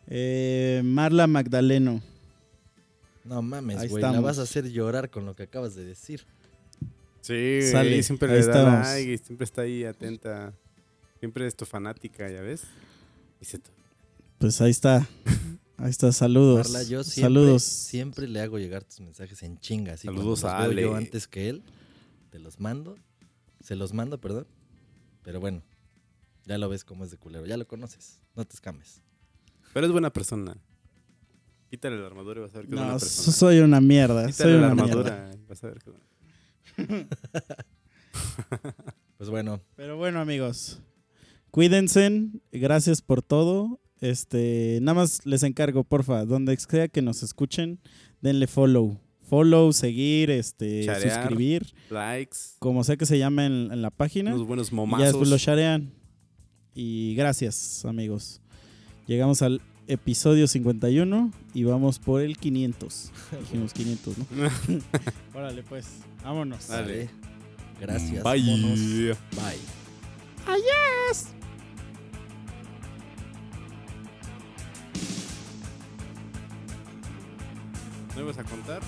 Eh, Marla Magdaleno. No mames, güey, la vas a hacer llorar con lo que acabas de decir. Sí, Sale, siempre ahí le da estamos. like y siempre está ahí atenta. Siempre es tu fanática, ¿ya ves? Pues ahí está. Ahí está, saludos. Marla, yo siempre, saludos. siempre le hago llegar tus mensajes en chinga. Así Saludos a Ale. yo antes que él, te los mando. Se los mando, perdón. Pero bueno, ya lo ves como es de culero. Ya lo conoces. No te escames. Pero es buena persona. Quítale la armadura y vas a ver que es No, buena so- persona. soy una mierda. Quítale Soy la una mierda. y vas a ver que es buena. Pues bueno, Pero bueno, amigos, cuídense, gracias por todo. Este, nada más les encargo, porfa, donde sea que nos escuchen, denle follow. Follow, seguir, este, suscribir, Likes, como sea que se llame en, en la página. unos buenos Y ya momazos. después lo sharean. Y gracias, amigos. Llegamos al episodio 51 y vamos por el 500. Dijimos 500, ¿no? Órale, pues, vámonos. Dale. Gracias. Bye. monos. Bye. ¿No ibas a contar?